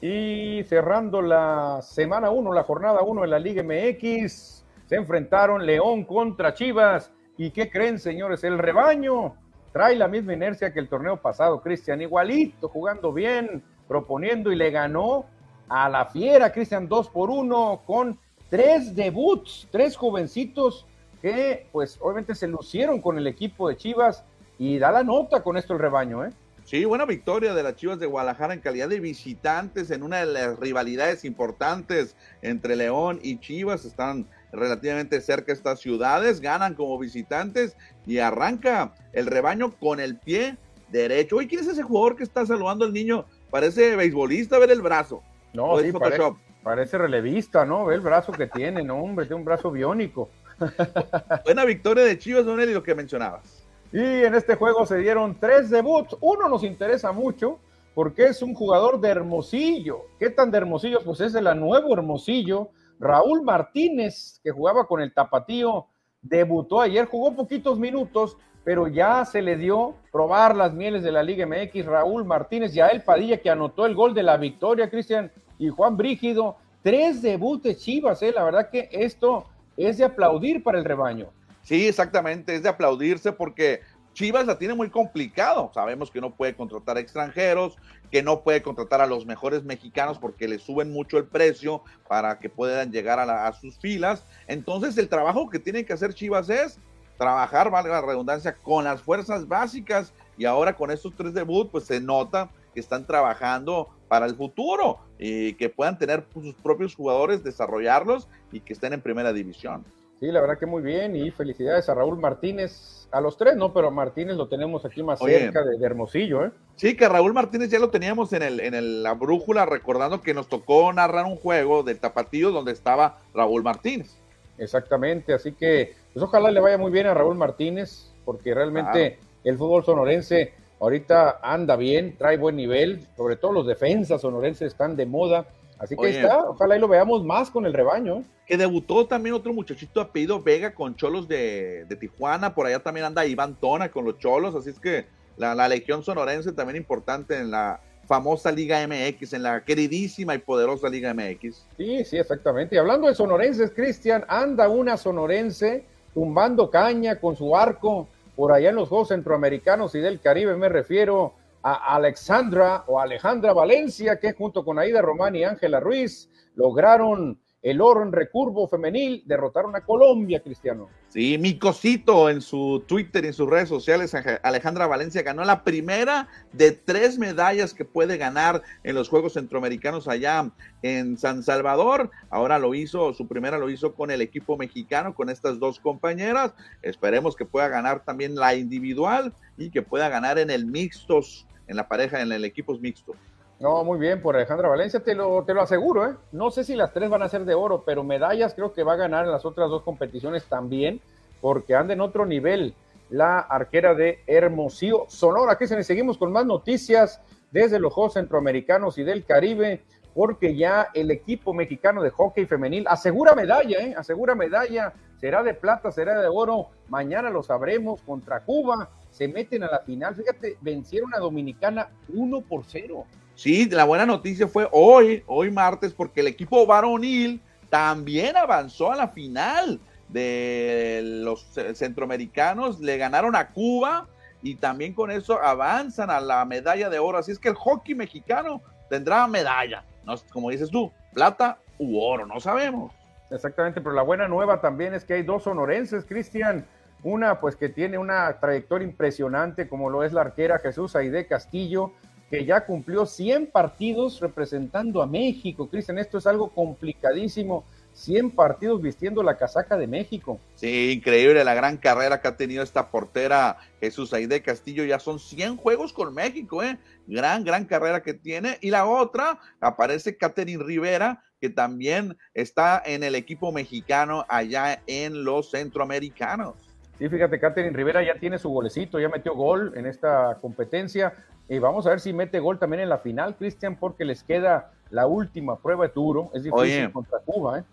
Y cerrando la semana 1, la jornada 1 en la Liga MX, se enfrentaron León contra Chivas ¿Y qué creen, señores? El rebaño trae la misma inercia que el torneo pasado, Cristian, igualito, jugando bien, proponiendo y le ganó a la fiera, Cristian, dos por uno, con tres debuts, tres jovencitos que, pues, obviamente se lucieron con el equipo de Chivas y da la nota con esto el rebaño, ¿eh? Sí, buena victoria de las Chivas de Guadalajara en calidad de visitantes en una de las rivalidades importantes entre León y Chivas. Están relativamente cerca estas ciudades, ganan como visitantes y arranca el rebaño con el pie derecho. Oye, ¿quién es ese jugador que está saludando al niño? Parece beisbolista, ver el brazo. No, sí, parece, relevista, ¿no? Ve el brazo que tiene, no, hombre, tiene un brazo biónico. Buena victoria de Chivas, Don y lo que mencionabas. Y en este juego se dieron tres debuts. Uno nos interesa mucho porque es un jugador de Hermosillo. ¿Qué tan de Hermosillo? Pues es el nuevo Hermosillo Raúl Martínez, que jugaba con el Tapatío, debutó ayer, jugó poquitos minutos, pero ya se le dio probar las mieles de la Liga MX. Raúl Martínez, y a Padilla, que anotó el gol de la victoria, Cristian, y Juan Brígido. Tres debuts Chivas, ¿eh? la verdad que esto es de aplaudir para el rebaño. Sí, exactamente, es de aplaudirse porque Chivas la tiene muy complicado. Sabemos que no puede contratar extranjeros, que no puede contratar a los mejores mexicanos porque le suben mucho el precio para que puedan llegar a, sus filas. Entonces el trabajo que tiene que hacer Chivas es trabajar, valga la redundancia, con las fuerzas básicas y ahora con estos tres debuts pues se nota que están trabajando para el futuro y que puedan tener sus propios jugadores, desarrollarlos y que estén en primera división. Sí, la verdad que muy bien y felicidades a Raúl Martínez, a los tres, ¿no? Pero a Martínez lo tenemos aquí más cerca de, Hermosillo, ¿eh? Sí, que Raúl Martínez ya lo teníamos en, el, en la brújula, recordando que nos tocó narrar un juego del Tapatío donde estaba Raúl Martínez. Exactamente, así que pues ojalá le vaya muy bien a Raúl Martínez, porque realmente el fútbol sonorense ahorita anda bien, trae buen nivel, sobre todo los defensas sonorenses están de moda Así que está, ojalá y lo veamos más con el rebaño. Que debutó también otro muchachito apellido Vega con Cholos de, Tijuana, por allá también anda Iván Tona con los Cholos, así es que la, la, Legión Sonorense también importante en la famosa Liga MX, en la queridísima y poderosa Liga MX. Sí, sí, exactamente. Y hablando de sonorenses, Cristian, anda una sonorense tumbando caña con su arco por allá en los Juegos Centroamericanos y del Caribe, me refiero a Alexandra o Alejandra Valencia, que junto con Aida Román y Ángela Ruiz lograron el oro en recurvo femenil, derrotaron a Colombia, Cristiano. Sí, mi cosito en su Twitter y en sus redes sociales, Alejandra Valencia ganó la primera de tres medallas que puede ganar en los Juegos Centroamericanos allá en San Salvador. Ahora lo hizo, su primera lo hizo con el equipo mexicano, con estas dos compañeras. Esperemos que pueda ganar también la individual y que pueda ganar en el mixtos, en la pareja, en el equipo mixto. No, muy bien, por Alejandra Valencia, te lo, te lo aseguro, ¿eh? No sé si las tres van a ser de oro, pero medallas creo que va a ganar en las otras dos competiciones también, porque anda en otro nivel la arquera de Hermosillo, Sonora. Que se seguimos con más noticias desde los Juegos Centroamericanos y del Caribe, porque ya el equipo mexicano de hockey femenil asegura medalla, ¿eh? Asegura medalla, será de plata, será de oro, mañana lo sabremos contra Cuba, se meten a la final, fíjate, vencieron a Dominicana 1 por 0. Sí, la buena noticia fue hoy, hoy martes, porque el equipo varonil también avanzó a la final de los centroamericanos, le ganaron a Cuba y también con eso avanzan a la medalla de oro. Así es que el hockey mexicano tendrá medalla, no, como dices tú, plata u oro, no sabemos. Exactamente, pero la buena nueva también es que hay dos sonorenses, Cristian. Una, pues que tiene una trayectoria impresionante, como lo es la arquera Jesús Aide Castillo, que ya cumplió 100 partidos representando a México. Cristian, esto es algo complicadísimo. 100 partidos vistiendo la casaca de México. Sí, increíble la gran carrera que ha tenido esta portera Jesús Aide Castillo. Ya son 100 juegos con México, ¿eh? Gran, gran carrera que tiene. Y la otra, aparece Catherine Rivera, que también está en el equipo mexicano allá en los centroamericanos. Sí, fíjate, Catherine Rivera ya tiene su golecito, ya metió gol en esta competencia. Y vamos a ver si mete gol también en la final, Cristian, porque les queda la última prueba de Turo. Es difícil contra Cuba, ¿eh?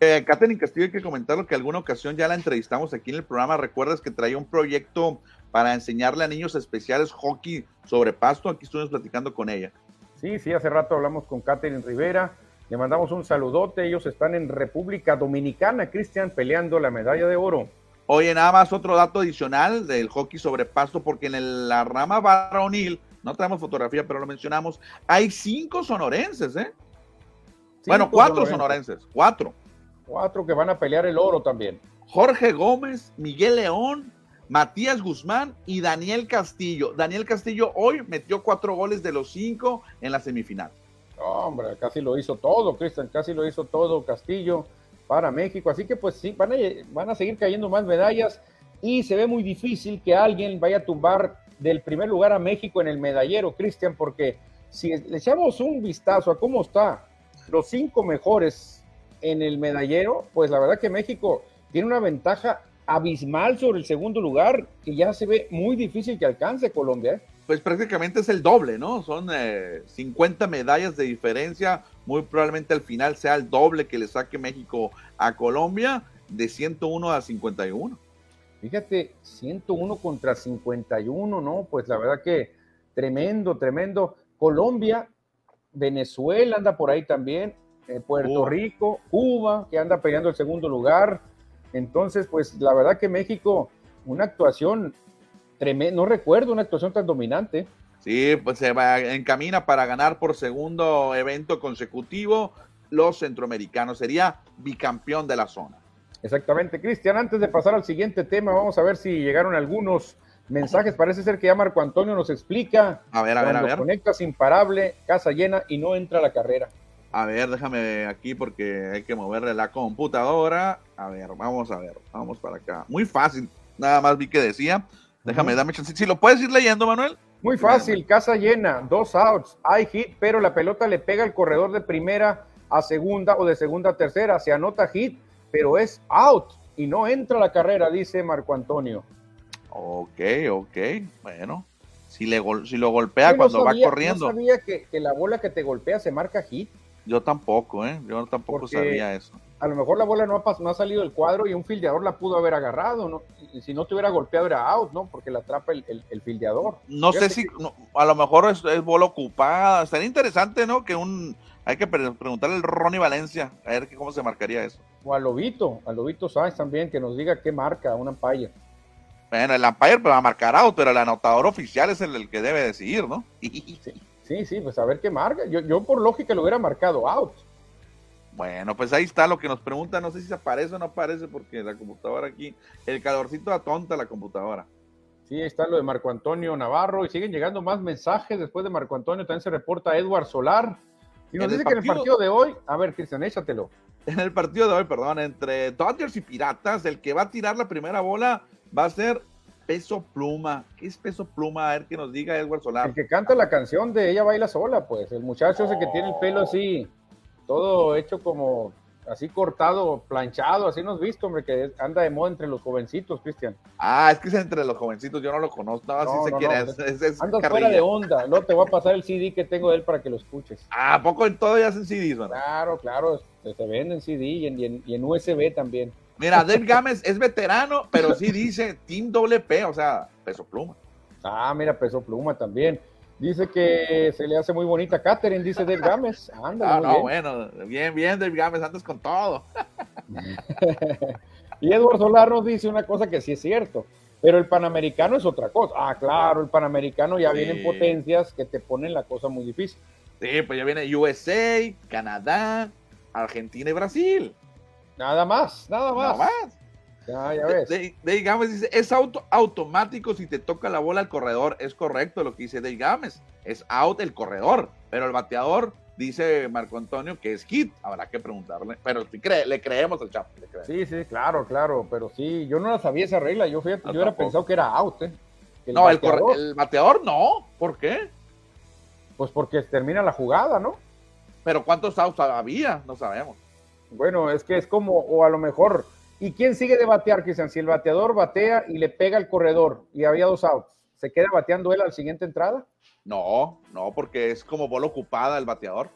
Eh, Catherine Castillo, hay que comentarlo que alguna ocasión ya la entrevistamos aquí en el programa. ¿Recuerdas que traía un proyecto para enseñarle a niños especiales hockey sobre pasto? Aquí estuvimos platicando con ella. Sí, sí, hace rato hablamos con Catherine Rivera. Le mandamos un saludote. Ellos están en República Dominicana, Cristian, peleando la medalla de oro. Oye, nada más otro dato adicional del hockey sobre pasto, porque en la rama varonil no tenemos fotografía, pero lo mencionamos, hay cinco sonorenses, ¿eh? bueno, cuatro sonorenses. cuatro. Cuatro que van a pelear el oro también. Jorge Gómez, Miguel León, Matías Guzmán y Daniel Castillo. Daniel Castillo hoy metió cuatro goles de los cinco en la semifinal. Hombre, casi lo hizo todo, Cristian, casi lo hizo todo Castillo para México. Así que pues sí, van a, van a seguir cayendo más medallas y se ve muy difícil que alguien vaya a tumbar del primer lugar a México en el medallero, Cristian, porque si le echamos un vistazo a cómo está los cinco mejores en el medallero, pues la verdad que México tiene una ventaja abismal sobre el segundo lugar que ya se ve muy difícil que alcance Colombia. ¿eh? Pues prácticamente es el doble, ¿no? Son 50 eh, medallas de diferencia, muy probablemente al final sea el doble que le saque México a Colombia de 101 a 51. Fíjate, 101 contra 51, ¿no? Pues la verdad que tremendo, tremendo. Colombia, Venezuela anda por ahí también, eh, Puerto Rico, Cuba, que anda peleando el segundo lugar. Entonces, pues la verdad que México, una actuación tremenda, no recuerdo una actuación tan dominante. Sí, pues se va, encamina para ganar por segundo evento consecutivo los centroamericanos. Sería bicampeón de la zona. Exactamente, Cristian. Antes de pasar al siguiente tema, vamos a ver si llegaron algunos mensajes. Parece ser que ya Marco Antonio nos explica. A ver, a ver, a ver. Conectas imparable, casa llena y no entra a la carrera. A ver, déjame aquí porque hay que moverle la computadora. A ver, vamos a ver, vamos para acá. Muy fácil, nada más vi que decía. Déjame, dame chance. Si lo puedes ir leyendo, Manuel. Muy fácil, casa llena, dos outs, hay hit, pero la pelota le pega al corredor de primera a segunda o de segunda a tercera. Se anota hit, pero es out y no entra a la carrera, dice Marco Antonio. Ok, ok, bueno. Si, le si lo golpea cuando va corriendo. No sabía que, la bola que te golpea se marca hit. Yo tampoco, ¿eh? Yo tampoco sabía eso. A lo mejor la bola no ha, no ha salido del cuadro y un fildeador la pudo haber agarrado, ¿no? Y si no te hubiera golpeado era out, ¿no? Porque la atrapa el, el, fildeador. No sé si, a lo mejor es, es bola ocupada. Estaría interesante, ¿no? Que un, hay que preguntarle al Ronnie Valencia, a ver cómo se marcaría eso. O a Lobito, a Lobito Sáenz también, que nos diga qué marca una paya. Bueno, el umpire va a marcar out, pero el anotador oficial es el, que debe decidir, ¿no? Sí, sí, pues a ver qué marca. Yo, yo por lógica lo hubiera marcado out. Bueno, pues ahí está lo que nos pregunta. No sé si se aparece o no aparece porque la computadora aquí, el calorcito atonta la computadora. Sí, está lo de Marco Antonio Navarro y siguen llegando más mensajes. Después de Marco Antonio también se reporta Edward Solar. Y nos dice que en el partido de hoy, a ver, Cristian, échatelo. En el partido de hoy, perdón, entre Dodgers y Piratas, el que va a tirar la primera bola va a ser Peso Pluma. ¿Qué es Peso Pluma? A ver que nos diga Edward Solar. El que canta la canción de Ella Baila Sola, pues. El muchacho ese que tiene el pelo así, todo hecho como así cortado, planchado, así nos visto, hombre, que anda de moda entre los jovencitos, Cristian. Ah, es que es entre los jovencitos, yo no lo conozco, no, no, se quiere. anda fuera de onda, no te voy a pasar el CD que tengo de él para que lo escuches. Ah, ¿a poco en todo ya hacen CDs, ¿no? Claro, claro, se venden CD y en, y en USB también. Mira, Dave Gámez es veterano, pero sí dice Team WP, o sea, peso pluma. Ah, mira, peso pluma también. Dice que se le hace muy bonita Catherine, dice Dave Gámez. Anda, ah, no, bueno, bien, bien, Dave Gámez, andas con todo. y Edward Solar nos dice una cosa que sí es cierto, pero el Panamericano es otra cosa. Ah, claro, el Panamericano ya vienen potencias que te ponen la cosa muy difícil. Sí, pues ya viene USA, Canadá, Argentina y Brasil. Nada más, nada más. Nada más. Ya, ya ves. Dave Gámez dice, es auto, automático si te toca la bola al corredor. Es correcto lo que dice Dave Gámez. Es out el corredor. Pero el bateador, dice Marco Antonio, que es hit. Habrá que preguntarle. Pero le creemos al Chapo. Sí, sí, claro, claro. Pero sí, yo no la sabía esa regla. Yo, yo hubiera pensado que era out. ¿eh? no, bateador, el, el bateador no. ¿Por qué? Pues porque termina la jugada, ¿no? Pero ¿cuántos outs había? No sabemos. Bueno, es que es como, o a lo mejor, ¿y quién sigue de batear, Cristian? Si el bateador batea y le pega al corredor y había dos outs, ¿se queda bateando él a la siguiente entrada? No, no, porque es como bola ocupada el bateador.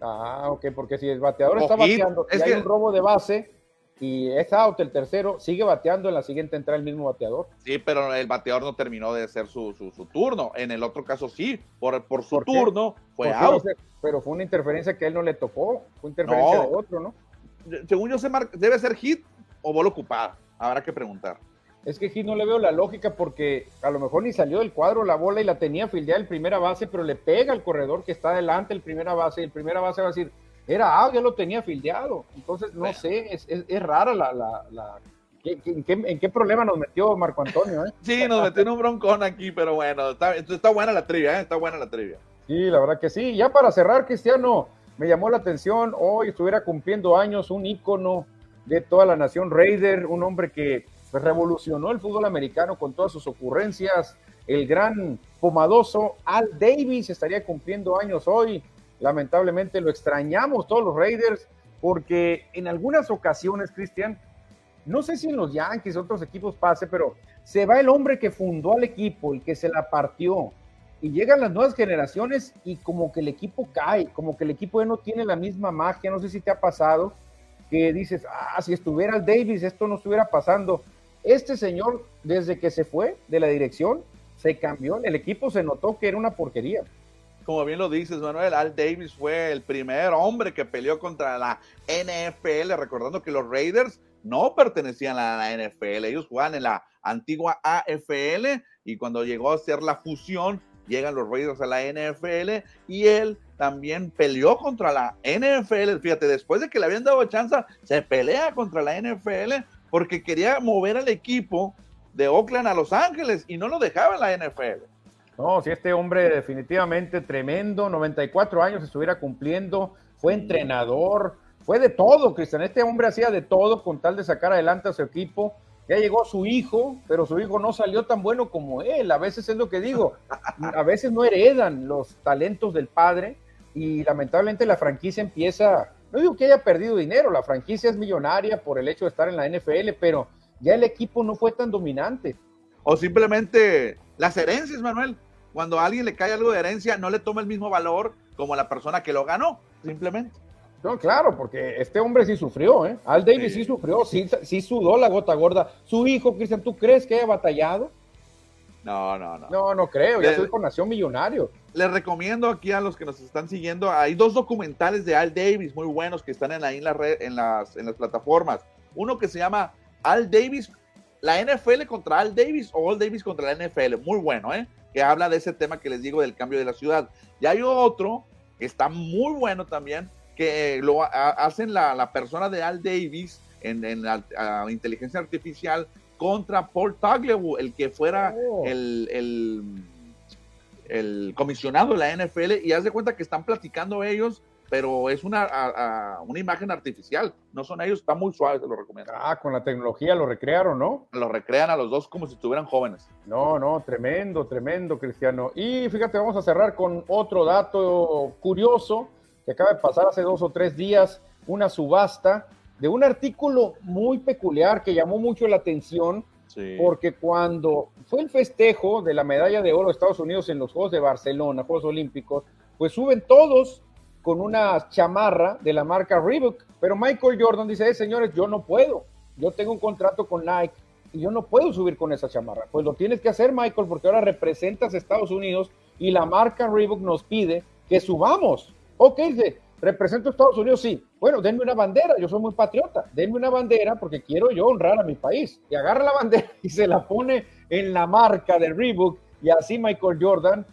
Ah, ok, porque si el bateador está bateando y hay un robo de base y es out el tercero, sigue bateando en la siguiente entrada el mismo bateador. Sí, pero el bateador no terminó de hacer su, su, turno. En el otro caso sí, por, por su turno fue out pero fue una interferencia que él no le tocó, fue interferencia de otro, ¿no? Según yo sé, debe ser hit o bola ocupada, habrá que preguntar. Es que hit no le veo la lógica porque a lo mejor ni salió del cuadro la bola y la tenía fildeada el primera base, pero le pega al corredor que está adelante el primera base y el primera base va a decir, era ah, ya lo tenía fildeado. Entonces, no sé, es, es, rara la... la, ¿En, qué, ¿En, qué, problema nos metió Marco Antonio? Eh? Sí, nos metió en un broncón aquí, pero bueno, está, está buena la trivia, ¿eh? está buena la trivia. Sí, la verdad que sí. Ya para cerrar, Cristiano, me llamó la atención, hoy estuviera cumpliendo años un ícono de toda la nación. Raider, un hombre que pues, revolucionó el fútbol americano con todas sus ocurrencias, el gran pomadoso Al Davis estaría cumpliendo años hoy. Lamentablemente lo extrañamos todos los Raiders porque en algunas ocasiones, Cristian, no sé si en los Yankees, otros equipos pase, pero se va el hombre que fundó al equipo, el que se la partió, y llegan las nuevas generaciones y como que el equipo cae, como que el equipo ya no tiene la misma magia, no sé si te ha pasado, que dices, ah, si estuviera el Davis, esto no estuviera pasando. Este señor, desde que se fue de la dirección, se cambió, el equipo se notó que era una porquería. Como bien lo dices, Manuel, Al Davis fue el primer hombre que peleó contra la NFL, recordando que los Raiders no pertenecían a la NFL, ellos jugaban en la antigua AFL y cuando llegó a ser la fusión llegan los Raiders a la NFL y él también peleó contra la NFL. Fíjate, después de que le habían dado chance, se pelea contra la NFL porque quería mover al equipo de Oakland a Los Ángeles y no lo dejaba en la NFL. No, si este hombre definitivamente tremendo, 94 años estuviera cumpliendo, fue entrenador, fue de todo, Cristian. Este hombre hacía de todo con tal de sacar adelante a su equipo ya llegó su hijo, pero su hijo no salió tan bueno como él. A veces es lo que digo, a veces no heredan los talentos del padre y lamentablemente la franquicia empieza, no digo que haya perdido dinero, la franquicia es millonaria por el hecho de estar en la NFL, pero ya el equipo no fue tan dominante. O simplemente las herencias, Manuel. Cuando a alguien le cae algo de herencia, no le toma el mismo valor como la persona que lo ganó, simplemente. No, claro, porque este hombre sí sufrió, ¿eh? Al Davis sí, sufrió, sí, sí, sudó la gota gorda. Su hijo, Cristian, ¿tú crees que haya batallado? No, no, no. No, no creo, ya soy con Nación Millonario. Les recomiendo aquí a los que nos están siguiendo, hay dos documentales de Al Davis muy buenos que están en ahí en, la red, en, las, en las plataformas. Uno que se llama Al Davis la NFL contra Al Davis o Al Davis contra la NFL. Muy bueno, ¿eh? Que habla de ese tema que les digo del cambio de la ciudad. Y hay otro que está muy bueno también, que lo hacen la, persona de Al Davis en, la inteligencia artificial contra Paul Tagliabue, el que fuera oh. el, el, comisionado de la NFL, y haz de cuenta que están platicando ellos, pero es una, una imagen artificial, no son ellos, está muy suave, se lo recomiendo. Ah, con la tecnología lo recrearon, ¿no? Lo recrean a los dos como si estuvieran jóvenes. No, no, tremendo, tremendo, Cristiano. Y fíjate, vamos a cerrar con otro dato curioso que acaba de pasar hace dos o tres días, una subasta de un artículo muy peculiar que llamó mucho la atención, porque cuando fue el festejo de la medalla de oro de Estados Unidos en los Juegos de Barcelona, Juegos Olímpicos, pues suben todos con una chamarra de la marca Reebok, pero Michael Jordan dice, eh, señores, yo no puedo, yo tengo un contrato con Nike y yo no puedo subir con esa chamarra. Pues lo tienes que hacer, Michael, porque ahora representas a Estados Unidos y la marca Reebok nos pide que subamos. Ok, dice, represento a Estados Unidos, sí. Bueno, denme una bandera, yo soy muy patriota, denme una bandera porque quiero yo honrar a mi país. Y agarra la bandera y se la pone en la marca de Reebok y así Michael Jordan,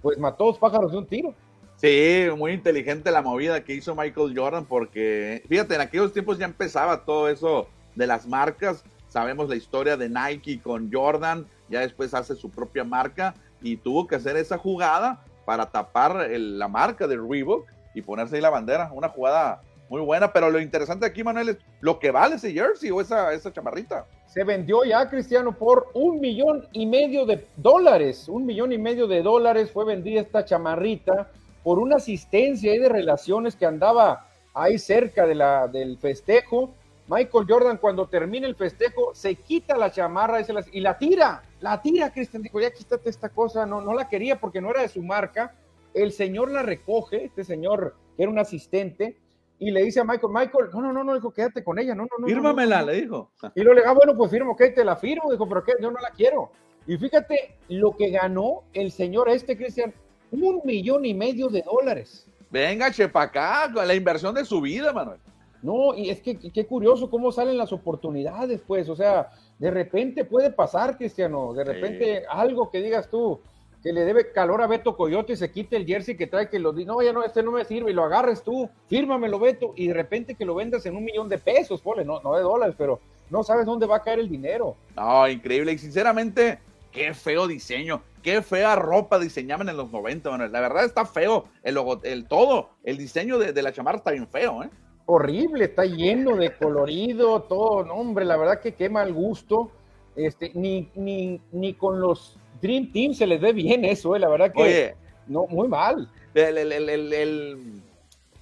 pues mató dos pájaros de un tiro. Sí, muy inteligente la movida que hizo Michael Jordan porque, fíjate, en aquellos tiempos ya empezaba todo eso de las marcas. Sabemos la historia de Nike con Jordan, ya después hace su propia marca y tuvo que hacer esa jugada para tapar la marca de Reebok y ponerse ahí la bandera. Una jugada muy buena, pero lo interesante aquí, Manuel, es lo que vale ese jersey o esa, esa chamarrita. Se vendió ya, Cristiano, por un millón y medio de dólares. Un millón y medio de dólares fue vendida esta chamarrita por una asistencia de relaciones que andaba ahí cerca de la, del festejo. Michael Jordan, cuando termina el festejo, se quita la chamarra y, y la tira. La tira, Cristian. Dijo, ya quítate esta cosa. No, no la quería porque no era de su marca el señor la recoge, este señor que era un asistente, y le dice a Michael, Michael, no, no, no, no, dijo, quédate con ella, no, no, no. Fírmamela, le dijo. Y luego le dijo, ah, bueno, pues firmo, ok, te la firmo, dijo, pero qué, yo no la quiero. Y fíjate lo que ganó el señor este, Cristian, un millón y medio de dólares. Venga, chepa acá, la inversión de su vida, Manuel. No, y es que qué curioso cómo salen las oportunidades, pues, o sea, de repente puede pasar, Cristiano, de repente algo que digas tú, que le debe calor a Beto Coyote y se quite el jersey que trae que lo diga, no, ya no, este no me sirve y lo agarres tú, fírmamelo Beto y de repente que lo vendas en un millón de pesos, pole, no, no de dólares, pero no sabes dónde va a caer el dinero. No, increíble y sinceramente, qué feo diseño, qué fea ropa diseñaban en los 90, la verdad está feo, el, logo, el todo, el diseño de, la chamarra está bien feo, ¿eh? Horrible, está lleno de colorido, todo, no, hombre, la verdad que qué mal gusto, este, ni, ni, ni con los Dream Team se les ve bien eso, eh, la verdad que no, muy mal.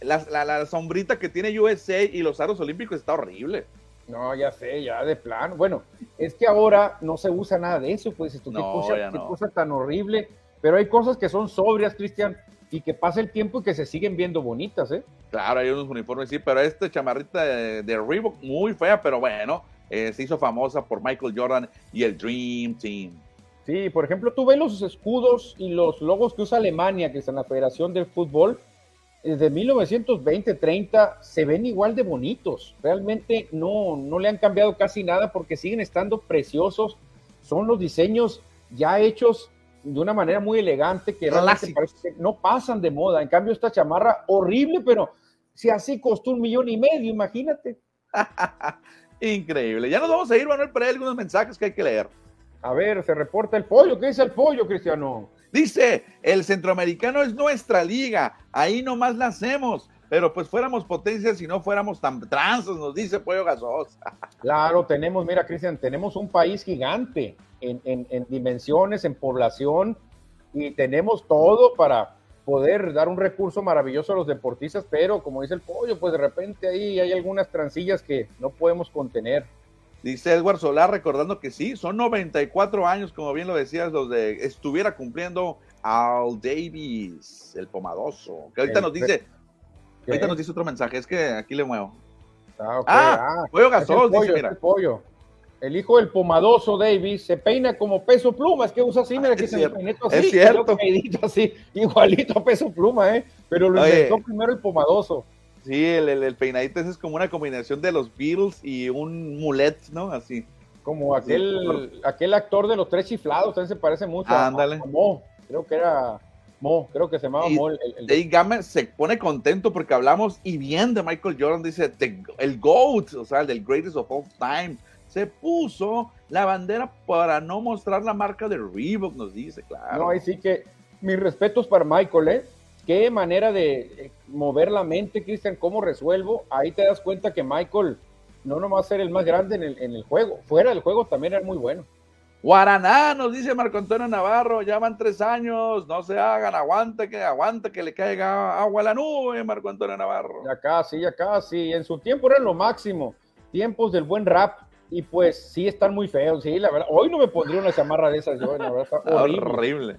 la, sombrita que tiene USA y los aros olímpicos está horrible. No, ya sé, ya de plano. Bueno, es que ahora no se usa nada de eso, pues, esto, qué, cosa, tan horrible. Pero hay cosas que son sobrias, Cristian, y que pasa el tiempo y que se siguen viendo bonitas, ¿eh? Claro, hay unos uniformes, sí, pero esta chamarrita de, de Reebok muy fea, pero bueno, eh, se hizo famosa por Michael Jordan y el Dream Team. Sí, por ejemplo, tú ves los escudos y los logos que usa Alemania, que es en la Federación del Fútbol, desde 1920-30 se ven igual de bonitos. Realmente no, no le han cambiado casi nada porque siguen estando preciosos. Son los diseños ya hechos de una manera muy elegante que realmente parece que no pasan de moda. En cambio, esta chamarra horrible, pero si así costó un millón y medio, imagínate. Increíble. Ya nos vamos a ir, Manuel, pero hay algunos mensajes que hay que leer. A ver, se reporta el pollo. ¿Qué dice el pollo, Cristiano? Dice, el centroamericano es nuestra liga, ahí nomás la hacemos, pero pues fuéramos potencias si no fuéramos tan transos, nos dice Pollo Gasos. Claro, tenemos, mira, Cristian, tenemos un país gigante en, en dimensiones, en población, y tenemos todo para poder dar un recurso maravilloso a los deportistas, pero como dice el pollo, pues de repente ahí hay algunas transillas que no podemos contener. Dice Edward Solar recordando que sí, son 94 años, como bien lo decías, los de estuviera cumpliendo Al Davis, el pomadoso. Que ahorita nos dice, ahorita nos dice otro mensaje, es que aquí le muevo. Ah, ah, pollo gasol, dice, mira. pollo. El hijo del pomadoso Davis se peina como peso pluma, es que usa así, mira que se me así, es cierto. así, igualito a peso pluma, ¿eh? Pero lo inventó primero el pomadoso. Sí, el, el, peinadito ese es como una combinación de los Beatles y un mulet, ¿no? Así. Como aquel, aquel actor de los tres chiflados, también se parece mucho Ándale. a, a Mo. Creo que era Mo, creo que se llamaba Y Mo. el- el- el- Dave Gamer se pone contento porque hablamos y bien de Michael Jordan, dice "The- el GOAT, o sea, el del Greatest of All Time. Se puso la bandera para no mostrar la marca de Reebok, nos dice, claro. No, ahí sí que mis respetos para Michael, ¿eh? Qué manera de eh, mover la mente, Cristian, cómo resuelvo. Ahí te das cuenta que Michael no nomás era el más grande en el, en el juego, fuera del juego también era muy bueno. Guaraná, nos dice Marco Antonio Navarro, ya van tres años, no se hagan, aguanta que aguanta que le caiga agua a la nube, Marco Antonio Navarro. Ya casi, ya casi. En su tiempo era lo máximo. Tiempos del buen rap. Y pues sí están muy feos, sí, la verdad. Hoy no me pondría una chamarra de esas, yo, la verdad, Está horrible. horrible.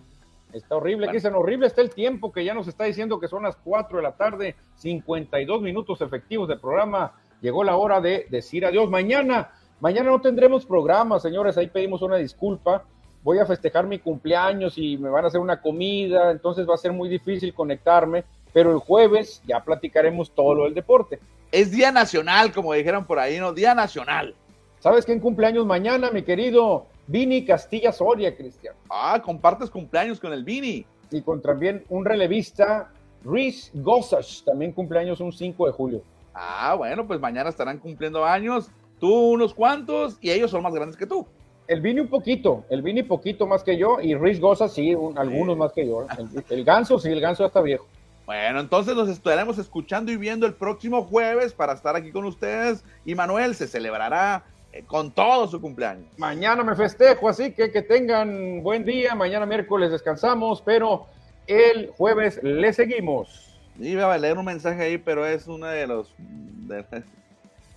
Está horrible, Bueno. Cristian, horrible está el tiempo que ya nos está diciendo que son las 4 de la tarde, 52 minutos efectivos del programa. Llegó la hora de decir adiós. Mañana, mañana no tendremos programa, señores, ahí pedimos una disculpa. Voy a festejar mi cumpleaños y me van a hacer una comida, entonces va a ser muy difícil conectarme, pero el jueves ya platicaremos todo lo del deporte. Es Día Nacional, como dijeron por ahí, ¿no? Día Nacional. ¿Sabes quién cumpleaños mañana, mi querido Vini Castilla Soria, Cristian? Ah, compartes cumpleaños con el Vini. Y con también un relevista, Rhys Gossage, también cumpleaños un 5 de julio. Ah, bueno, pues mañana estarán cumpliendo años. Tú unos cuantos y ellos son más grandes que tú. El Vini un poquito, el Vini poquito más que yo y Rhys Gossage sí, un- algunos más que yo. El, el ganso sí, el ganso ya está viejo. Bueno, entonces nos estaremos escuchando y viendo el próximo jueves para estar aquí con ustedes. Y Manuel se celebrará con todo su cumpleaños. Mañana me festejo, así que que tengan buen día. Mañana miércoles descansamos, pero el jueves le seguimos. Iba a leer un mensaje ahí, pero es uno de los. de-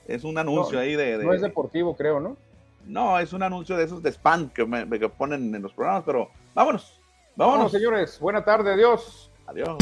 es un anuncio No, ahí de, de- No es deportivo, creo, ¿no? No, es un anuncio de esos de spam que, me- que ponen en los programas, pero vámonos. Vámonos, Vámonos. señores. Buena tarde, adiós. Adiós.